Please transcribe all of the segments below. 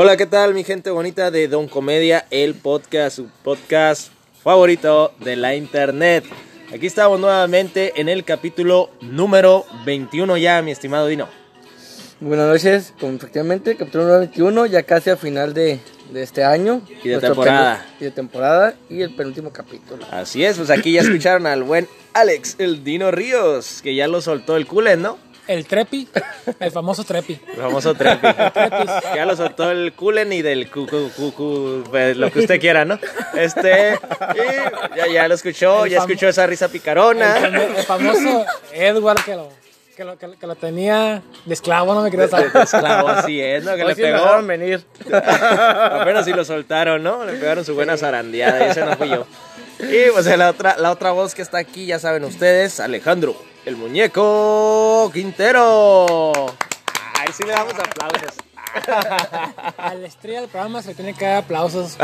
Hola, ¿qué tal mi gente bonita de Don Comedia, el podcast, su podcast favorito de la internet? Aquí estamos nuevamente en el capítulo número 21 ya, mi estimado Dino. Buenas noches, como efectivamente, capítulo número 21, ya casi a final de, de este año. Y de temporada. Y de temporada y el penúltimo capítulo. Así es, pues aquí ya escucharon al buen Alex, el Dino Ríos, que ya lo soltó el culen, ¿no? El Trepi, el famoso Trepi. El famoso Trepi. ya lo soltó el culen y del cu, cu- cu- cu- pues, lo que usted quiera, ¿no? Este, y ya, ya lo escuchó, El ya escuchó esa risa El, picarona. el famoso Edward que lo, que lo, que lo- que lo tenía de esclavo, no me quería saber. Esclavo, así es, ¿no? Que Hoy le sí pegó. venir. Apenas si lo soltaron, ¿no? Le pegaron su buena zarandeada y ese no fui yo. Y pues la otra, la otra voz que está aquí, ya saben ustedes, Alejandro, el muñeco Quintero. Ay, sí le damos aplausos. A la estrella del programa se le tiene que dar aplausos.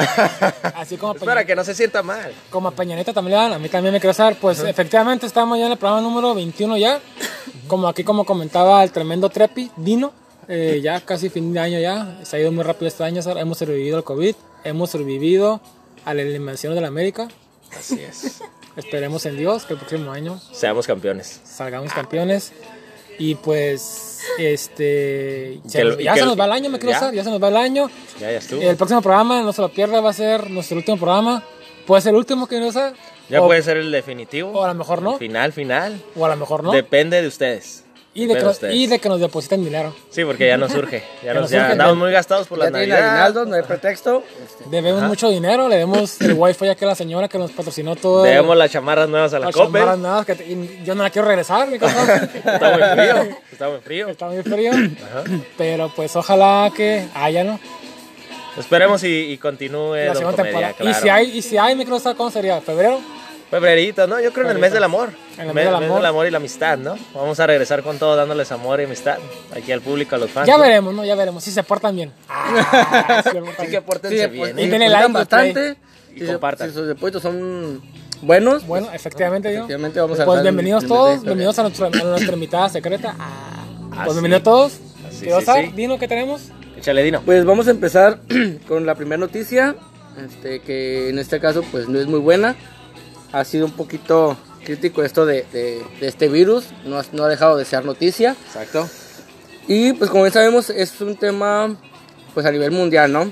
Así como Peña, para que no se sienta mal. como a Peña Nieto también le dan, a mí también me quiero saber. Pues efectivamente estamos ya en el programa número 21 ya. Como aquí como comentaba el tremendo Trepi, Dino. eh, ya casi fin de año ya. Se ha ido muy rápido este año. Hemos sobrevivido al COVID. Hemos sobrevivido a la eliminación de la América. Así es. Esperemos en Dios que el próximo año Seamos campeones. salgamos campeones. Y pues, este. se- ya se el- nos va el año, me quiero ya. se nos va el año. Ya, ya estuvo. El próximo programa, no se lo pierda, va a ser nuestro último programa. Puede ser el último que no sea. Ya o, puede ser el definitivo. o a lo mejor no. El final, final. O a lo mejor no. Depende de ustedes. Y, de que y de que nos depositen dinero. Sí, porque ya nos surge. Ya, Ya nos, nos ya surge. andamos muy gastados por navidades. aguinaldo, no hay pretexto. Este, Debemos mucho dinero, le demos el wifi a la señora que nos patrocinó todo. Debemos las chamarras nuevas a la las copa. chamarras nuevas que te- y yo no la quiero regresar, mi cosa. Está muy frío. Está muy frío. Está muy frío. Pero pues ojalá que haya, ¿no? Esperemos y, y continúe la segunda temporada. claro. Y si hay, y si hay, quiero saber cómo sería, febrero. Febrerito, ¿no? Yo creo en el mes del amor. En el mes del amor. y la amistad, ¿no? Vamos a regresar con todo dándoles amor y amistad aquí al público, a los fans. Ya ¿no? veremos, ¿no? Ya veremos. Si se portan bien. Ah, sí, se portan Así que bien. pórtense sí, bien, pues, ¿eh? si Y denle depositan like bastante. Y si se- compartan. Si sus depósitos son buenos. Bueno, efectivamente, yo. Efectivamente, vamos a Pues bienvenidos el- todos, mes bienvenidos a, nuestra- a nuestra invitada secreta. Ah, pues bienvenidos todos. Así, sí, saber, sí. Dino, ¿qué tenemos? Échale, Dino. Pues vamos a empezar con la primera noticia, este, que en este caso pues no es muy buena. Ha sido un poquito crítico esto de, de- de este virus, no, ha- no ha dejado de ser noticia. Exacto. Y pues como bien sabemos es un tema pues a nivel mundial, ¿no?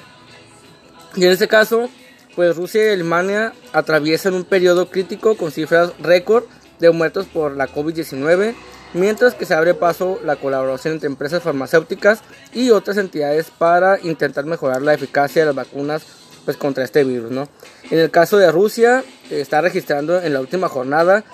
Y en este caso pues Rusia y Alemania atraviesan un periodo crítico con cifras récord de muertos por la COVID-19, mientras que se abre paso la colaboración entre empresas farmacéuticas y otras entidades para intentar mejorar la eficacia de las vacunas pues contra este virus, ¿no? En el caso de Rusia está registrando en la última jornada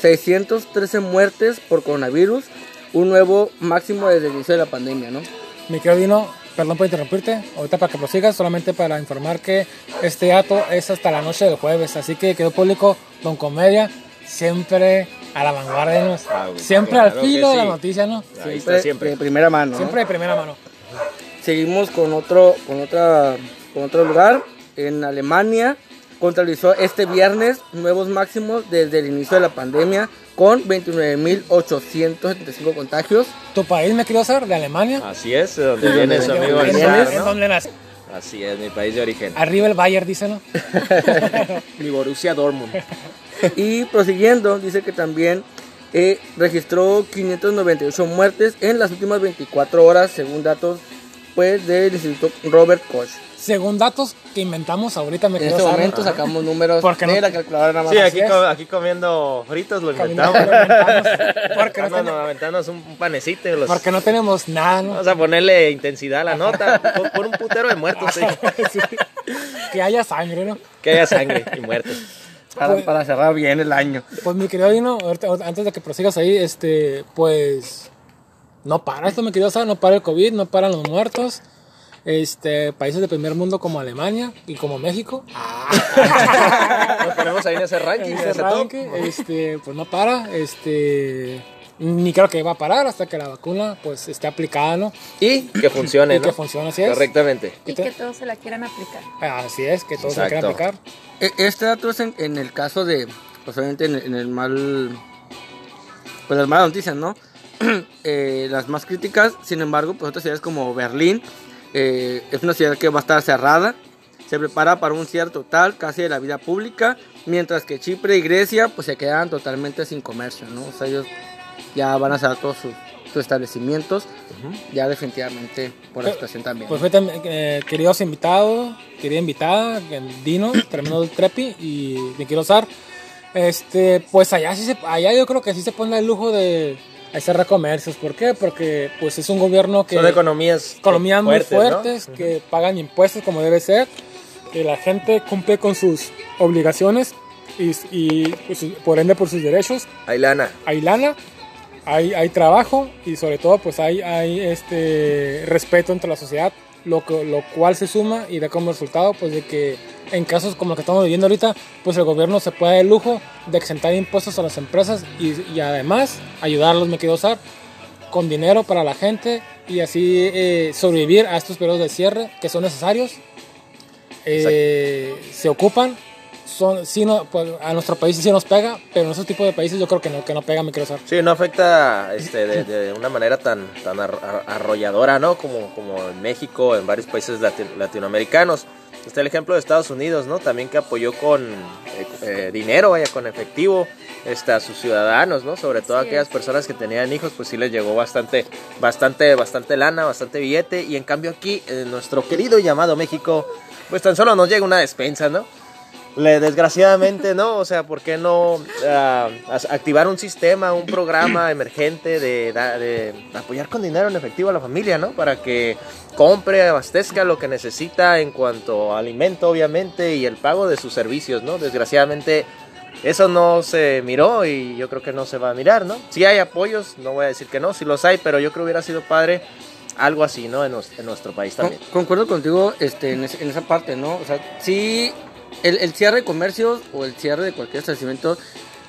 613 muertes por coronavirus, un nuevo máximo desde el inicio de la pandemia, ¿no? Mi querido Dino, perdón por interrumpirte. Ahorita para que prosigas, solamente para informar que este dato es hasta la noche del jueves. Así que quedó público Don Comedia, siempre a la vanguardia, ¿no? Ah, siempre claro al filo que de la sí. noticia, ¿no? Ahí está siempre. de primera mano. ¿no? Siempre de primera mano. Seguimos con otro, con otra, con otro lugar. En Alemania contabilizó este viernes nuevos máximos desde el inicio de la pandemia con 29.875 contagios. Tu país, me quiero saber, de Alemania. Así es, de donde viene su amigo ¿En el dónde- nace? Así es, mi país de origen. Arriba el Bayern, dice, ¿no? Mi Borussia Dortmund. Y prosiguiendo, dice que también eh, registró 598 muertes en las últimas 24 horas, según datos pues, del Instituto Robert Koch. Según datos que inventamos ahorita, me En este saber. momento sacamos números Porque no- de la calculadora nada más. Sí, aquí, comiendo fritos lo Caminando, inventamos. inventamos, porque, no tenemos, aventándonos un, un panecito los... porque no tenemos nada, ¿no? Vamos a ponerle intensidad a la nota. Por, por un putero de muertos, sí. Sí. Que haya sangre, ¿no? Que haya sangre y muertos. Para, para cerrar bien el año. Pues mi querido Dino, ahorita- antes de que prosigas ahí, este, pues no para esto, mi querido saber, no para el COVID, no paran los muertos. Este, países de primer mundo como Alemania y como México. Nos ponemos ahí en ese ranking, en Ese ese top. ranking, este, pues no para, este, ni creo que va a parar hasta que la vacuna pues esté aplicada, ¿no? Y que funcione, Y ¿no? que funcione así es. Correctamente. Y que todos se la quieran aplicar. Así es, que todos se quieran Exacto. aplicar. E- Este dato es en, en el caso de, pues obviamente en, en el mal, pues las malas noticias, ¿no? Eh, las más críticas, sin embargo, pues otras ciudades como Berlín eh, es una ciudad que va a estar cerrada. Se prepara para un cierre total casi de la vida pública, mientras que Chipre y Grecia pues se quedan totalmente sin comercio, ¿no? O sea, ellos ya van a cerrar todos sus, sus establecimientos, ya definitivamente por la situación también. Pues eh, queridos invitados, querida invitada, el Dino, tremendo del Trepi y me quiero usar. Este, pues allá sí se, allá yo creo que sí se pone el lujo de hacer comercios. ¿Por qué? Porque pues es un gobierno que Son economías, economías muy ¿no? fuertes, que pagan impuestos como debe ser, que la gente cumple con sus obligaciones y, y, pues, por ende por sus derechos. Hay lana. Hay lana, hay, hay trabajo y sobre todo pues hay, hay este respeto entre la sociedad, lo, que, lo cual se suma y da como resultado pues de que en casos como lo que estamos viviendo ahorita, pues el gobierno se puede dar el lujo de exentar impuestos a las empresas y, y además ayudarlos, me quiero usar, con dinero para la gente y así eh, sobrevivir a estos periodos de cierre que son necesarios. Eh, se ocupan, son, sí no, pues, a nuestro país sí nos pega, pero en esos tipos de países yo creo que no, que no pega, usar. Sí, no afecta este, de, de una manera tan, tan ar- ar- arrolladora, ¿no? Como, como en México, en varios países lati- latinoamericanos. Está el ejemplo de Estados Unidos, ¿no? También que apoyó con eh, eh, dinero, vaya, con efectivo este, a sus ciudadanos, ¿no? Sobre todo aquellas es. personas que tenían hijos, pues sí les llegó bastante, bastante, bastante lana, bastante billete. Y en cambio aquí, en nuestro querido llamado México, pues tan solo nos llega una despensa, ¿no? Le, desgraciadamente, ¿no? O sea, ¿por qué no as- activar un sistema, un programa emergente de, apoyar con dinero en efectivo a la familia, ¿no? Para que compre, abastezca lo que necesita en cuanto a alimento, obviamente, y el pago de sus servicios, ¿no? Desgraciadamente, eso no se miró y yo creo que no se va a mirar, ¿no? Sí hay apoyos, no voy a decir que no, sí los hay, pero yo creo que hubiera sido padre algo así, ¿no? En, nuestro país Con- también. concuerdo contigo este, en esa parte, ¿no? O sea, sí, el, el cierre de comercios o el cierre de cualquier establecimiento,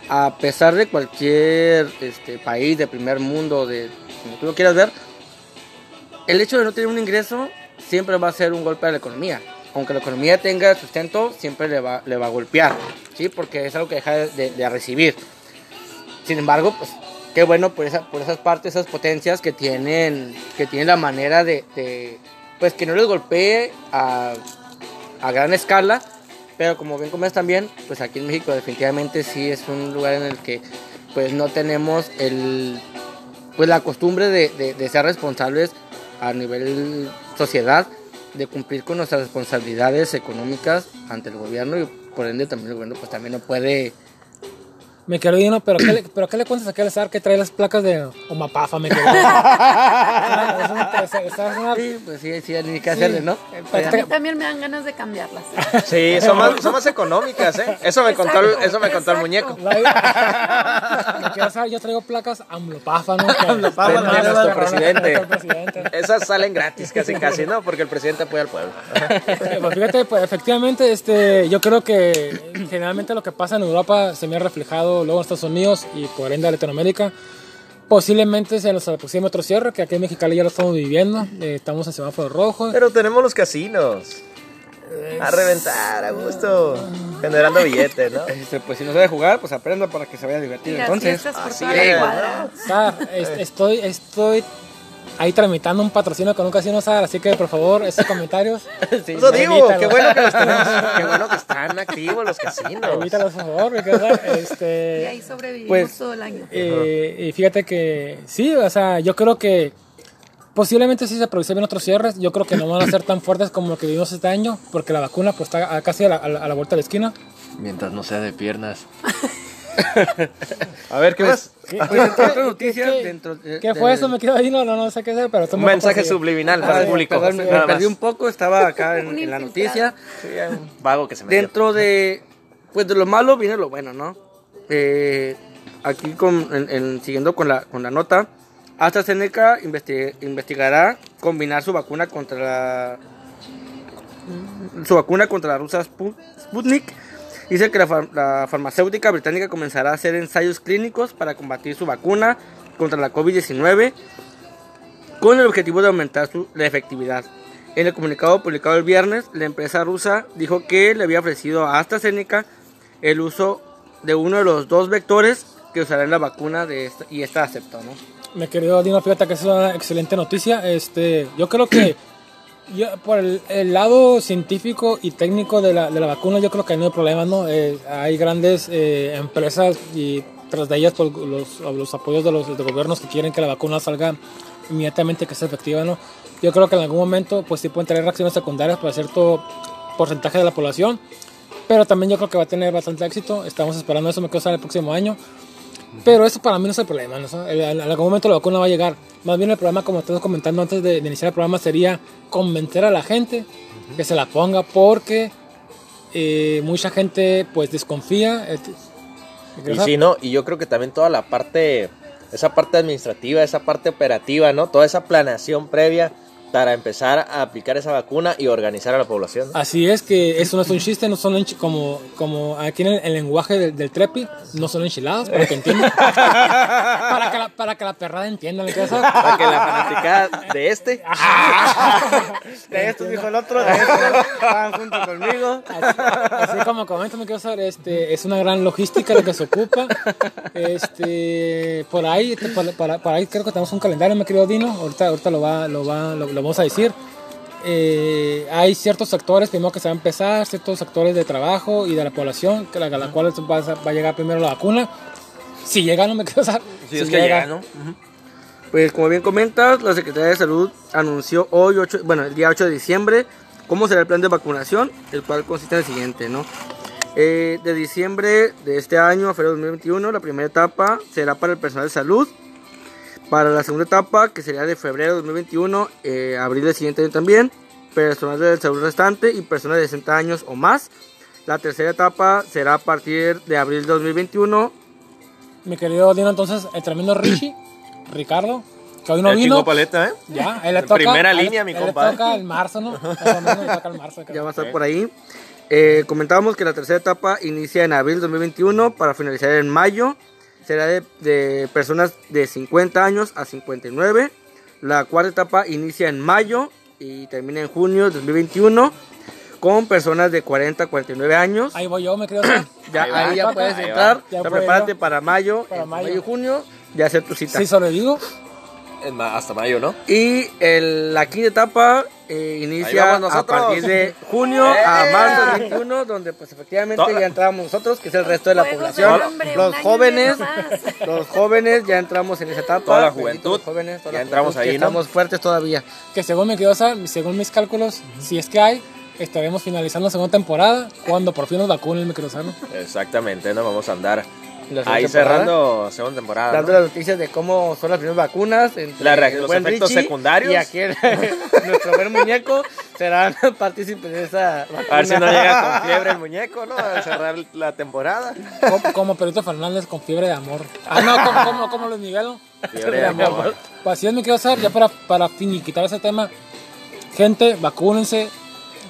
a pesar de cualquier este, país de primer mundo, de como tú lo quieras ver, el hecho de no tener un ingreso siempre va a ser un golpe a la economía. Aunque la economía tenga sustento, siempre le va, le va a golpear, ¿sí? Porque es algo que deja de, recibir. Sin embargo, pues qué bueno por, esa, por esas partes, esas potencias que tienen, que tienen la manera de, de, pues que no les golpee a, a gran escala, pero como bien comentas también, pues aquí en México definitivamente sí es un lugar en el que pues no tenemos el, pues la costumbre de, de, de ser responsables a nivel sociedad, de cumplir con nuestras responsabilidades económicas ante el gobierno y por ende también el gobierno pues también no puede Me quiero Dino, pero ¿qué le, pero ¿qué le cuentas a aquel azar que trae las placas de Omapafa? Me quiero Es una- es- es una- Sí, pues sí, sí, ni qué hacerle, ¿no? Pero A mí también me dan ganas de cambiarlas. Sí, son más, son más económicas, ¿eh? Eso me contó el, eso me contó el muñeco. La- Me quiero saber, yo traigo placas Amlopafa, ¿no? Que- Amlopafa, de nuestro nuestro presidente. presidente. Esas salen gratis casi casi, ¿no? Porque el presidente apoya al pueblo. Eh, Pues fíjate, pues efectivamente, este, yo creo que generalmente lo que pasa en Europa se me ha reflejado luego en Estados Unidos y por ende en Latinoamérica. Posiblemente se nos aproxime otro cierre, que aquí en Mexicali ya lo estamos viviendo. eh, estamos en semáforo rojo. Pero tenemos los casinos. A reventar, a gusto. Generando billetes, ¿no? Este, pues si no sabe jugar, pues aprenda para que se vaya a divertir. Entonces, así es. Sar, es- estoy, estoy ahí tramitando un patrocinio con un casino, así que por favor, esos comentarios, sí, Eso digo, Evítalo. qué bueno que los tenemos. Qué bueno que están activos los casinos. evítalos por favor, Sar, Y este, ahí sobrevivimos Pues, todo el año. Eh, y fíjate que sí, o sea, yo creo que posiblemente sí se aproximen otros cierres. Yo creo que no van a ser tan fuertes como lo que vivimos este año, porque la vacuna pues está casi la- a la vuelta de la esquina. Mientras no sea de piernas. A ver, ¿qué pues, más? pues ¿Qué- dentro de- ¿Qué de- fue eso? Me quedo ahí, no, no, no sé qué hacer, pero Un mensaje subliminal para Ah, el público. perdón, me, perdí un poco, estaba acá en, la noticia. Sí, un vago que se me dio. Dentro de, pues de lo malo viene lo bueno, ¿no? Eh, aquí con, en- en- siguiendo con la, con la nota, AstraZeneca investi- investigará combinar su vacuna contra la, su vacuna contra la rusa Spu- Sputnik. Dice que la, far- la farmacéutica británica comenzará a hacer ensayos clínicos para combatir su vacuna contra la COVID-19 con el objetivo de aumentar su, la efectividad. En el comunicado publicado el viernes, la empresa rusa dijo que le había ofrecido a AstraZeneca el uso de uno de los dos vectores que usará en la vacuna de esta, y esta aceptó, ¿no? Mi querido Dino, fíjate que es una excelente noticia. Este, yo creo que Yo, por el, el lado científico y técnico de la, de la vacuna, yo creo que no hay problema, ¿no? Eh, hay grandes eh, empresas y tras de ellas pues, los, los apoyos de los de gobiernos que quieren que la vacuna salga inmediatamente, que sea efectiva, ¿no? Yo creo que en algún momento pues sí pueden tener reacciones secundarias para cierto porcentaje de la población, pero también yo creo que va a tener bastante éxito. Estamos esperando eso, me quedo el próximo año. Pero eso para mí no es el problema, ¿no? En algún momento la vacuna va a llegar. Más bien el problema, como estamos comentando antes de, de iniciar el programa, sería convencer a la gente que se la ponga porque eh, mucha gente pues desconfía. eh, Y sí, ¿no? Y yo creo que también toda la parte, esa parte administrativa, esa parte operativa, ¿no? Toda esa planeación previa para empezar a aplicar esa vacuna y organizar a la población. ¿no? Así es que eso no es un chiste, no son enchi- como, como aquí en el, el lenguaje del, del trepi, no son enchiladas, para que entiendan. para, que la, para que la perrada entienda, ¿me quieres saber? Para que la fanaticada de este De esto dijo el otro, de esto estaban junto conmigo. Así, así como comenta, me quiero saber, este, es una gran logística la que se ocupa. Este, por ahí, este, por, por- por ahí creo que tenemos un calendario, me querido Dino. Ahorita, ahorita lo, va, lo, va, lo, lo vamos a decir. Eh, hay ciertos sectores primero que se va a empezar, ciertos sectores de trabajo y de la población, que la, la cual va a, va a llegar primero la vacuna. Si llega, no me quiero saber. Si es que llega, ¿no? Pues como bien comentas, la Secretaría de Salud anunció hoy, 8, bueno, el día 8 de diciembre, cómo será el plan de vacunación, el cual consiste en el siguiente, ¿no? Eh, de diciembre de este año a febrero de 2021, la primera etapa será para el personal de salud. Para la segunda etapa, que sería de febrero de 2021, eh, abril del siguiente año también, personal de salud restante y personas de 60 años o más. La tercera etapa será a partir de abril de 2021 Mi querido Dino, entonces, el tremendo Richie, Ricardo, que hoy no Ya vino. paleta, ¿eh? Ya, él le toca. primera él- línea, mi él compa, Le toca el marzo, ¿no? Toca el marzo. ya va a estar por ahí. Eh, comentábamos que la tercera etapa inicia en abril de 2021 para finalizar en mayo. Será de, de personas de 50 años a 59. La cuarta etapa inicia en mayo y termina en junio de 2021 con personas de 40 a 49 años. Ahí voy yo, me creo. Ya, Ahí ya puedes Ahí entrar. Ya prepárate yo. para mayo, Para mayo. mayo y junio, ya hacer tu cita. Sí, sobrevivo. Es hasta mayo, ¿no? Y el- la quinta etapa eh, inicia a partir de junio a ¡Eh! marzo del 21, donde pues efectivamente Toda- ya entramos nosotros, que es el resto de la Juegos población. los jóvenes, los jóvenes ya entramos en esa etapa. Toda la juventud, los jóvenes, toda ya la entramos juventud, que ahí, ¿no? Estamos fuertes todavía. Que según quedó, según mis cálculos, si es que hay, estaremos finalizando la segunda temporada cuando por fin nos vacunen el microsano. Exactamente, ¿no? Vamos a andar ahí temporada, cerrando segunda temporada. Dando ¿no? las noticias de cómo son las primeras vacunas. entre La reacción- el los buen efectos Richie secundarios. Y aquí el- nuestro buen muñeco serán partícipes de esa vacuna. A ver si no llega con fiebre el muñeco, ¿no? A cerrar la temporada. Como, como Perito Fernández con fiebre de amor. Ah, no, como, como, como Luis Miguel. Fiebre de amor. Pues así es, me quiero saber, ya para, para finiquitar ese tema. Gente, vacúnense,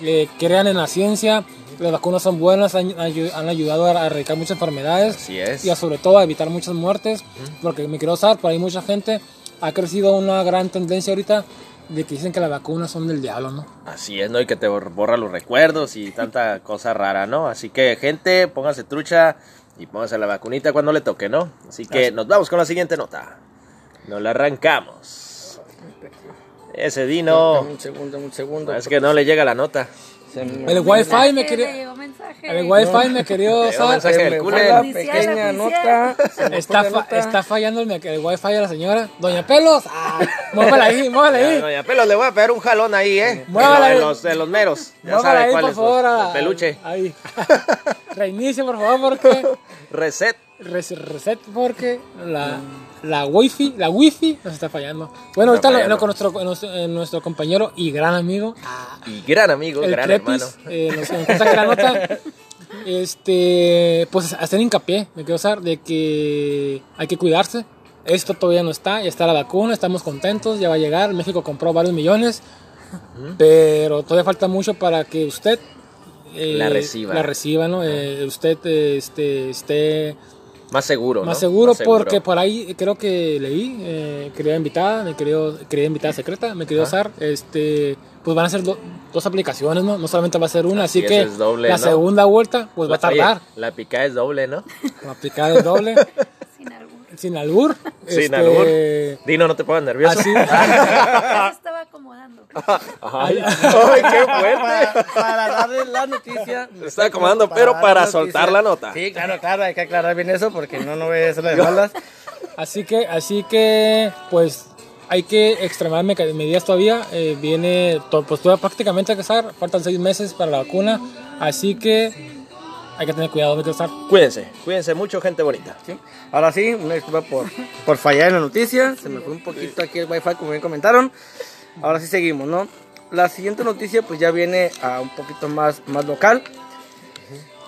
eh, crean en la ciencia. Las vacunas son buenas, han, han ayudado a erradicar muchas enfermedades. Así es. Y a, sobre todo a evitar muchas muertes. Porque me quiero saber, por ahí mucha gente ha crecido una gran tendencia ahorita de que dicen que las vacunas son del diablo, ¿no? Así es, ¿no? Y que te borra los recuerdos y tanta cosa rara, ¿no? Así que, gente, pónganse trucha y pónganse la vacunita cuando le toque, ¿no? Así que nos vamos con la siguiente nota. Nos la arrancamos. Ese Dino. Un segundo, un segundo. Es que no le llega la nota. Se me- El wifi me quería... El wifi me quería usar. Oficial, pequeña nota. Está, fa- nota. está fallando el, el wifi de la señora. Doña Pelos. Ah, muévala ahí, muévala ahí. Doña Pelos, le voy a pegar un jalón ahí, ¿eh? Muévala ahí. los, de los meros. Ya Muévala sabe ahí, cuál por es. favor. los- a- el peluche. Ahí. Reinicie, por favor, porque... Reset. res- Reset, porque la, la wifi, la wifi nos está fallando. Bueno, ahorita lo, con nuestro, nuestro, eh, nuestro compañero y gran amigo, Y gran amigo, el gran hermano. eh, nos, nos cuenta la nota, este, pues hacer hincapié, me quiero usar, de que hay que cuidarse. Esto todavía no está, ya está la vacuna, estamos contentos, ya va a llegar. México compró varios millones, pero todavía falta mucho para que usted eh, La reciba. La reciba, ¿no? Eh, usted eh, este, esté Más seguro, más ¿no? seguro porque por ahí creo que leí, eh, querida invitada, me querido, querida invitada secreta, me querido usar, este, pues van a ser do- dos aplicaciones, ¿no? No solamente va a ser una, así, que es doble, la ¿no? segunda vuelta pues va a Oye, tardar. la picada es doble, ¿no? La aplicada es doble, Sin albur. sin este, albur. Dino, no te pongas nervioso. Así, se estaba acomodando. Ay, ay, qué fuerte. Para, para darles la noticia. Se está acomodando, pero para la soltar la nota. Sí, claro, claro, hay que aclarar bien eso porque no, no voy a hacerlo de malas. Así que, así que, pues, hay que extremar medidas todavía. Eh, viene, to- pues, todavía prácticamente a casar. Faltan seis meses para la vacuna. Así que hay que tener cuidado de casar. Cuídense, cuídense mucho, gente bonita. ¿sí? Ahora sí, una disculpa por, por fallar en la noticia. Se me fue un poquito aquí el wifi, como bien comentaron. Ahora sí seguimos, ¿no? La siguiente noticia, pues ya viene a un poquito más, más local.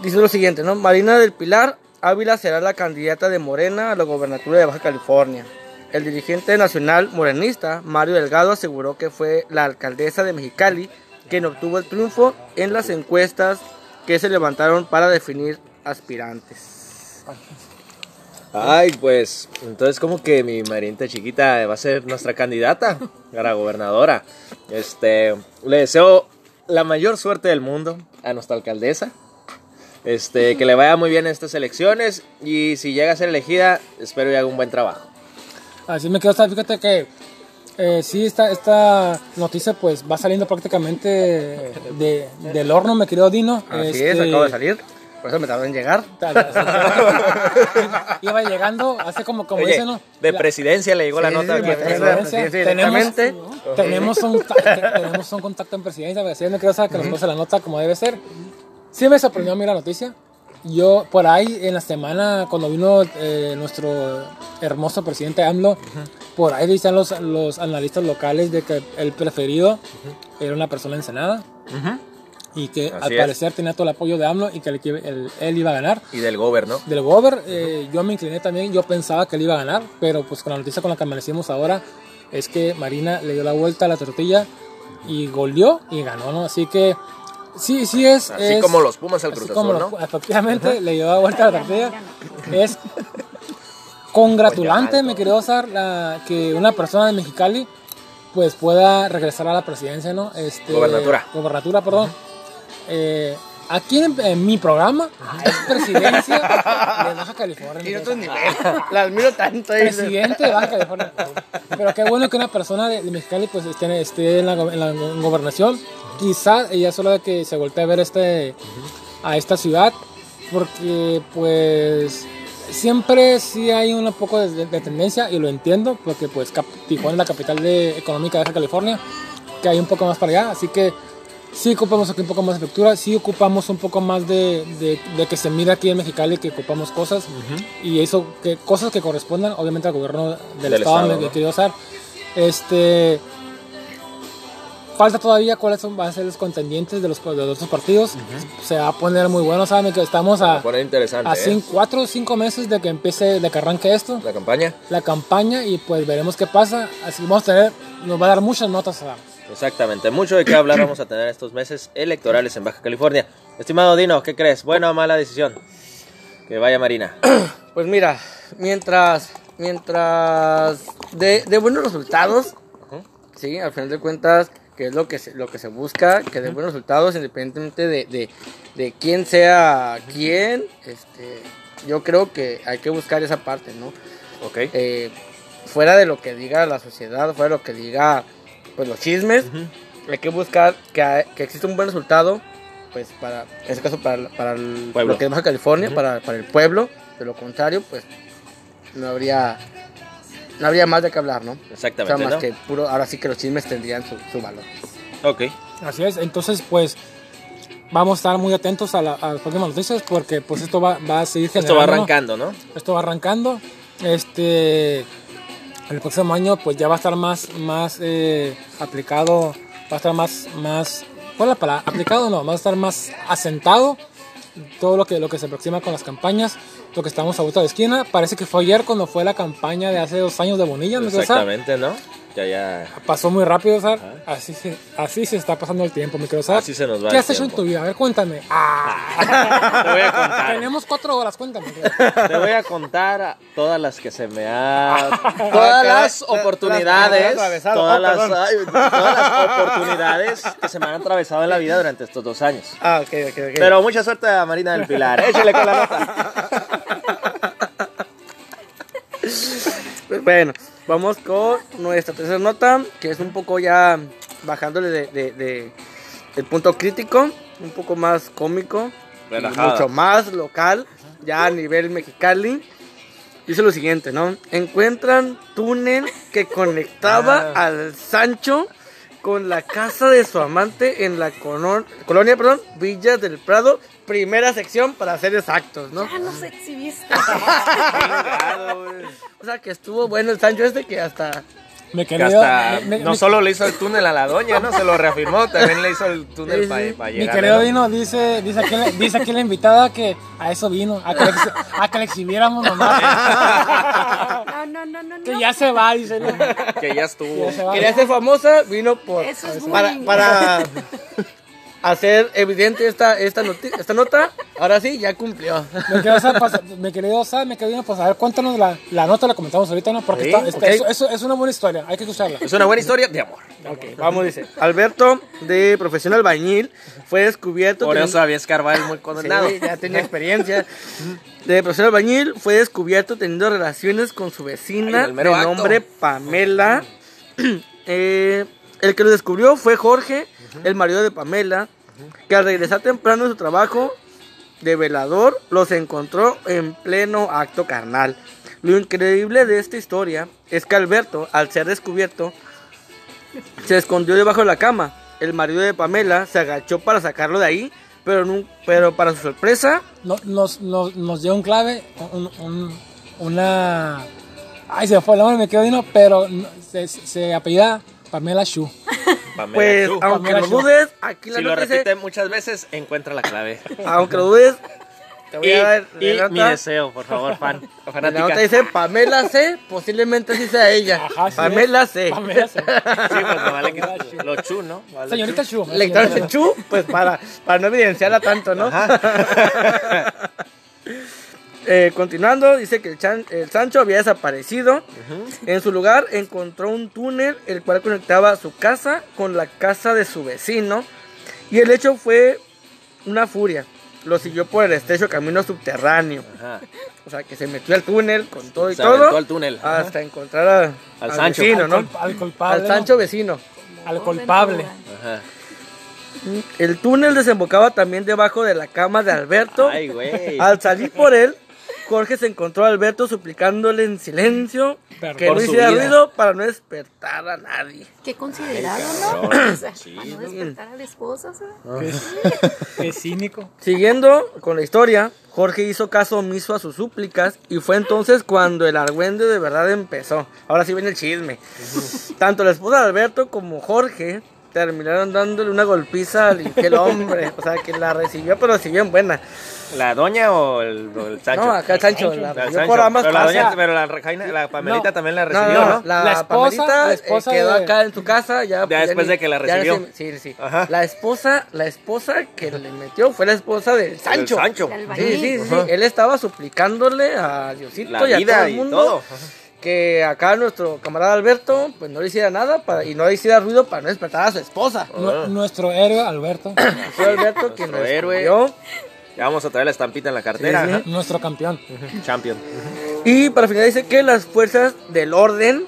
Dice lo siguiente, ¿no? Marina del Pilar Ávila será la candidata de Morena a la gobernatura de Baja California. El dirigente nacional morenista, Mario Delgado, aseguró que fue la alcaldesa de Mexicali quien obtuvo el triunfo en las encuestas que se levantaron para definir aspirantes. Ay, pues, entonces como que mi Marinita chiquita va a ser nuestra candidata a la gobernadora. Este, le deseo la mayor suerte del mundo a nuestra alcaldesa. Este, que le vaya muy bien en estas elecciones y si llega a ser elegida, espero que haga un buen trabajo. Así me quedo, hasta- fíjate que eh, sí, esta, esta noticia pues va saliendo prácticamente de, del horno, me querido Dino. Así Este, es, acabo de salir. Por eso me tardó en llegar. Iba llegando, hace como, como Oye, dicen, ¿no? de presidencia le llegó la nota sí, presidencia, tenemos, un, tenemos un contacto en presidencia, así es, me quiero saber que nos puse la nota como debe ser. Sí me sorprendió a mí la noticia. Yo, por ahí, en la semana, cuando vino eh, nuestro hermoso presidente AMLO, por ahí dicen los, los analistas locales de que el preferido era una persona ensenada y que Así al es. parecer tenía todo el apoyo de AMLO y que él, él- él iba a ganar. Y del gobierno. Del Gober, eh, yo me incliné también, yo pensaba que él iba a ganar, pero pues con la noticia con la que amanecimos ahora es que Marina le dio la vuelta a la tortilla y goleó y ganó, ¿no? Así que sí, sí es... Así es- como los Pumas al Cruz como Azul, ¿no? Efectivamente, le dio la vuelta a la tortilla. Es congratulante, me quería usar la, que una persona de Mexicali pues pueda regresar a la presidencia, ¿no? Este, Gobernatura. Gobernatura, perdón. Eh, aquí en, en mi programa es presidencia de Baja California. Y otro nivel. La admiro tanto. Presidente de Baja California. Pero qué bueno que una persona de, de Mexicali pues esté, esté en, la, en gobernación. Quizá ella solo de que se voltee a ver este, a esta ciudad. Porque pues siempre sí hay un poco de, de tendencia y lo entiendo. Porque pues Tijuana es la capital de, económica de California. Que hay un poco más para allá. Así que sí ocupamos aquí un poco más de lectura, sí ocupamos un poco más de, de- de que se mire aquí en Mexicali que ocupamos cosas y eso, que cosas que correspondan obviamente al gobierno del, Del estado, estado, ¿no? quería usar. Este, falta todavía cuáles son, van a ser los contendientes de los, de los otros partidos. Se va a poner muy bueno, saben que estamos a, a poner interesante, a ¿eh? cin- cuatro o cinco meses de que empiece, de que arranque esto, La campaña. la campaña y pues veremos qué pasa. Así vamos a tener, nos va a dar muchas notas a. Exactamente, mucho de qué hablar vamos a tener estos meses electorales en Baja California. Estimado Dino, ¿qué crees? ¿Buena o mala decisión? Que vaya Marina. Pues mira, mientras, mientras de, de buenos resultados, sí, al final de cuentas, que es lo que se, lo que se busca, que de buenos resultados, independientemente de, de, de quién sea quién, este, yo creo que hay que buscar esa parte, ¿no? Ok. Eh, fuera de lo que diga la sociedad, fuera de lo que diga pues los chismes, hay que buscar que, hay- que exista un buen resultado, pues para, en este caso para, para el, Pueblo. lo que es Baja California, para, para el pueblo, de lo contrario, pues no habría no habría más de qué hablar, ¿no? O sea, Exactamente, más ¿no? que puro, ahora sí que los chismes tendrían su, su valor. Ok. Así es, entonces pues vamos a estar muy atentos a, la- a las próximas noticias porque pues esto va, va a seguir Esto va generando, arrancando, ¿no? Esto va arrancando. Este, el próximo año pues ya va a estar más, más eh, aplicado, va a estar más, más, ¿cuál es la palabra? Aplicado no, va a estar más asentado todo lo que, lo que se aproxima con las campañas, lo que estamos a vuelta de esquina. Parece que fue ayer cuando fue la campaña de hace dos años de Bonilla, ¿no? Exactamente, ¿no? Ya, ya. Pasó muy rápido, Sar. Así se, así se está pasando el tiempo, mi querido Sar. Así se nos va ¿Qué el has hecho en tu vida? A ver, cuéntame. Ah. Te voy a contar. Tenemos cuatro horas, cuéntame. Te voy a contar a todas las que se me ha. Todas las la- oportunidades. Todas Oh, las, todas las oportunidades que se me han atravesado en la vida durante estos dos años. Ah, ok, ok, ok. Pero mucha suerte a Marina del Pilar. Échale con la nota. Bueno, Vamos con nuestra tercera nota, que es un poco ya bajándole de, de- de- el punto crítico, un poco más cómico, mucho más local, ya a nivel mexicali. Dice lo siguiente, ¿no? Encuentran túnel que conectaba Ah. al Sancho con la casa de su amante en la colonia, perdón, Villa del Prado, primera sección para ser exactos, ¿no? Ya nos exhibiste. O sea, que estuvo bueno el Sancho este que hasta Me Que quedé hasta me- me- no me- solo le hizo el túnel a la doña, ¿no? Se lo reafirmó, también le hizo el túnel Sí, para sí. Mi llegar. querido Dino dice, dice, aquí, la- dice aquí la invitada que a eso vino, a que le, ex- a que le exhibiéramos nomás. No, no, no, no. que no. ya se va, dice. ¿no? Que ya estuvo. Ya se va. quería ser famosa, vino por Eso es para, para hacer evidente esta esta, esta nota. Ahora sí, ya cumplió. Me pas- me querido Osar, me querido, pues a ver, cuéntanos la, la nota, la comentamos ahorita, ¿no? Porque Sí, está- está- ok. eso, eso es una buena historia, hay que escucharla. Es una buena historia de amor. Ok, vamos, dice. Alberto, de profesión albañil, fue descubierto. Por teniendo- eso había escarbado muy condenado. Sí, ya tenía experiencia. De profesión albañil, fue descubierto teniendo relaciones con su Ay, vecina en de acto. nombre Pamela. Eh, el que lo descubrió fue Jorge, el marido de Pamela, que al regresar temprano de su trabajo de velador, los encontró en pleno acto carnal. Lo increíble de esta historia es que Alberto, al ser descubierto, se escondió debajo de la cama. El marido de Pamela se agachó para sacarlo de ahí, pero, pero para su sorpresa, No- nos, nos, nos dio un clave, un, un- una... Ay, se fue el me quedó Dino, pero se, se apellida Pamela Shu. Pamela pues Chu. aunque Pamela lo Chu. dudes, aquí la Si lo dice- repite muchas veces, encuentra la clave. aunque lo dudes, te voy Y, a dar y mi deseo, por favor, fan. La nota dice Pamela C, posiblemente así sea ella. Ajá, sí Pamela es. C. Pamela C. Sí, pues no vale que lo chu, ¿no? Vale Señorita Shu. Lector de Chu, pues para, para no evidenciarla tanto, ¿no? Eh, continuando, dice que el, Chan- el Sancho había desaparecido. En su lugar encontró un túnel el cual conectaba su casa con la casa de su vecino. Y el hecho fue una furia. Lo siguió por el estrecho camino subterráneo. Ajá. O sea, que se metió al túnel con todo y Se todo. al túnel. Hasta encontrar a- Al al, Sancho. vecino, al, ¿no? al culpable. Al vecino. Al culpable. Ajá. El túnel desembocaba también debajo de la cama de Alberto. Ay, güey. Al salir por él, Jorge se encontró a Alberto suplicándole en silencio Perdón. que no hiciera ruido para no despertar a nadie. Qué considerado, ¿no? cabrón. O sea, Sí, para no despertar a la esposa, ¿sabes? Qué cínico. Siguiendo con la historia, Jorge hizo caso omiso a sus súplicas y fue entonces cuando el argüende de verdad empezó. Ahora sí viene el chisme. Tanto la esposa de Alberto como Jorge terminaron dándole una golpiza al infiel hombre. O sea, que la recibió, pero si bien buena. ¿La doña o el, o el Sancho? No, acá el Sancho, la La recibió Sancho. por ambas pero la, doña, pero la, reina- la Pamelita No. también la recibió, no, ¿no? no, la, La esposa- Pamelita, la eh, esposa quedó de- acá en su casa ya, pues, después ni- de que la recibió. sí, sí. Ajá. La esposa, la esposa que le metió fue la esposa del Sancho. Sancho. El Sí, sí, sí. Él estaba suplicándole a Diosito La y a vida todo el y mundo todo. Que acá nuestro camarada Alberto pues no le hiciera nada para, y no le hiciera ruido para no despertar a su esposa. Nu- Nuestro héroe, Alberto. Fue Alberto quien Nuestro héroe. descubrió. Ya vamos a traer la estampita en la cartera. Sí. Nuestro campeón. Champion. Y para finalizar dice que las fuerzas del orden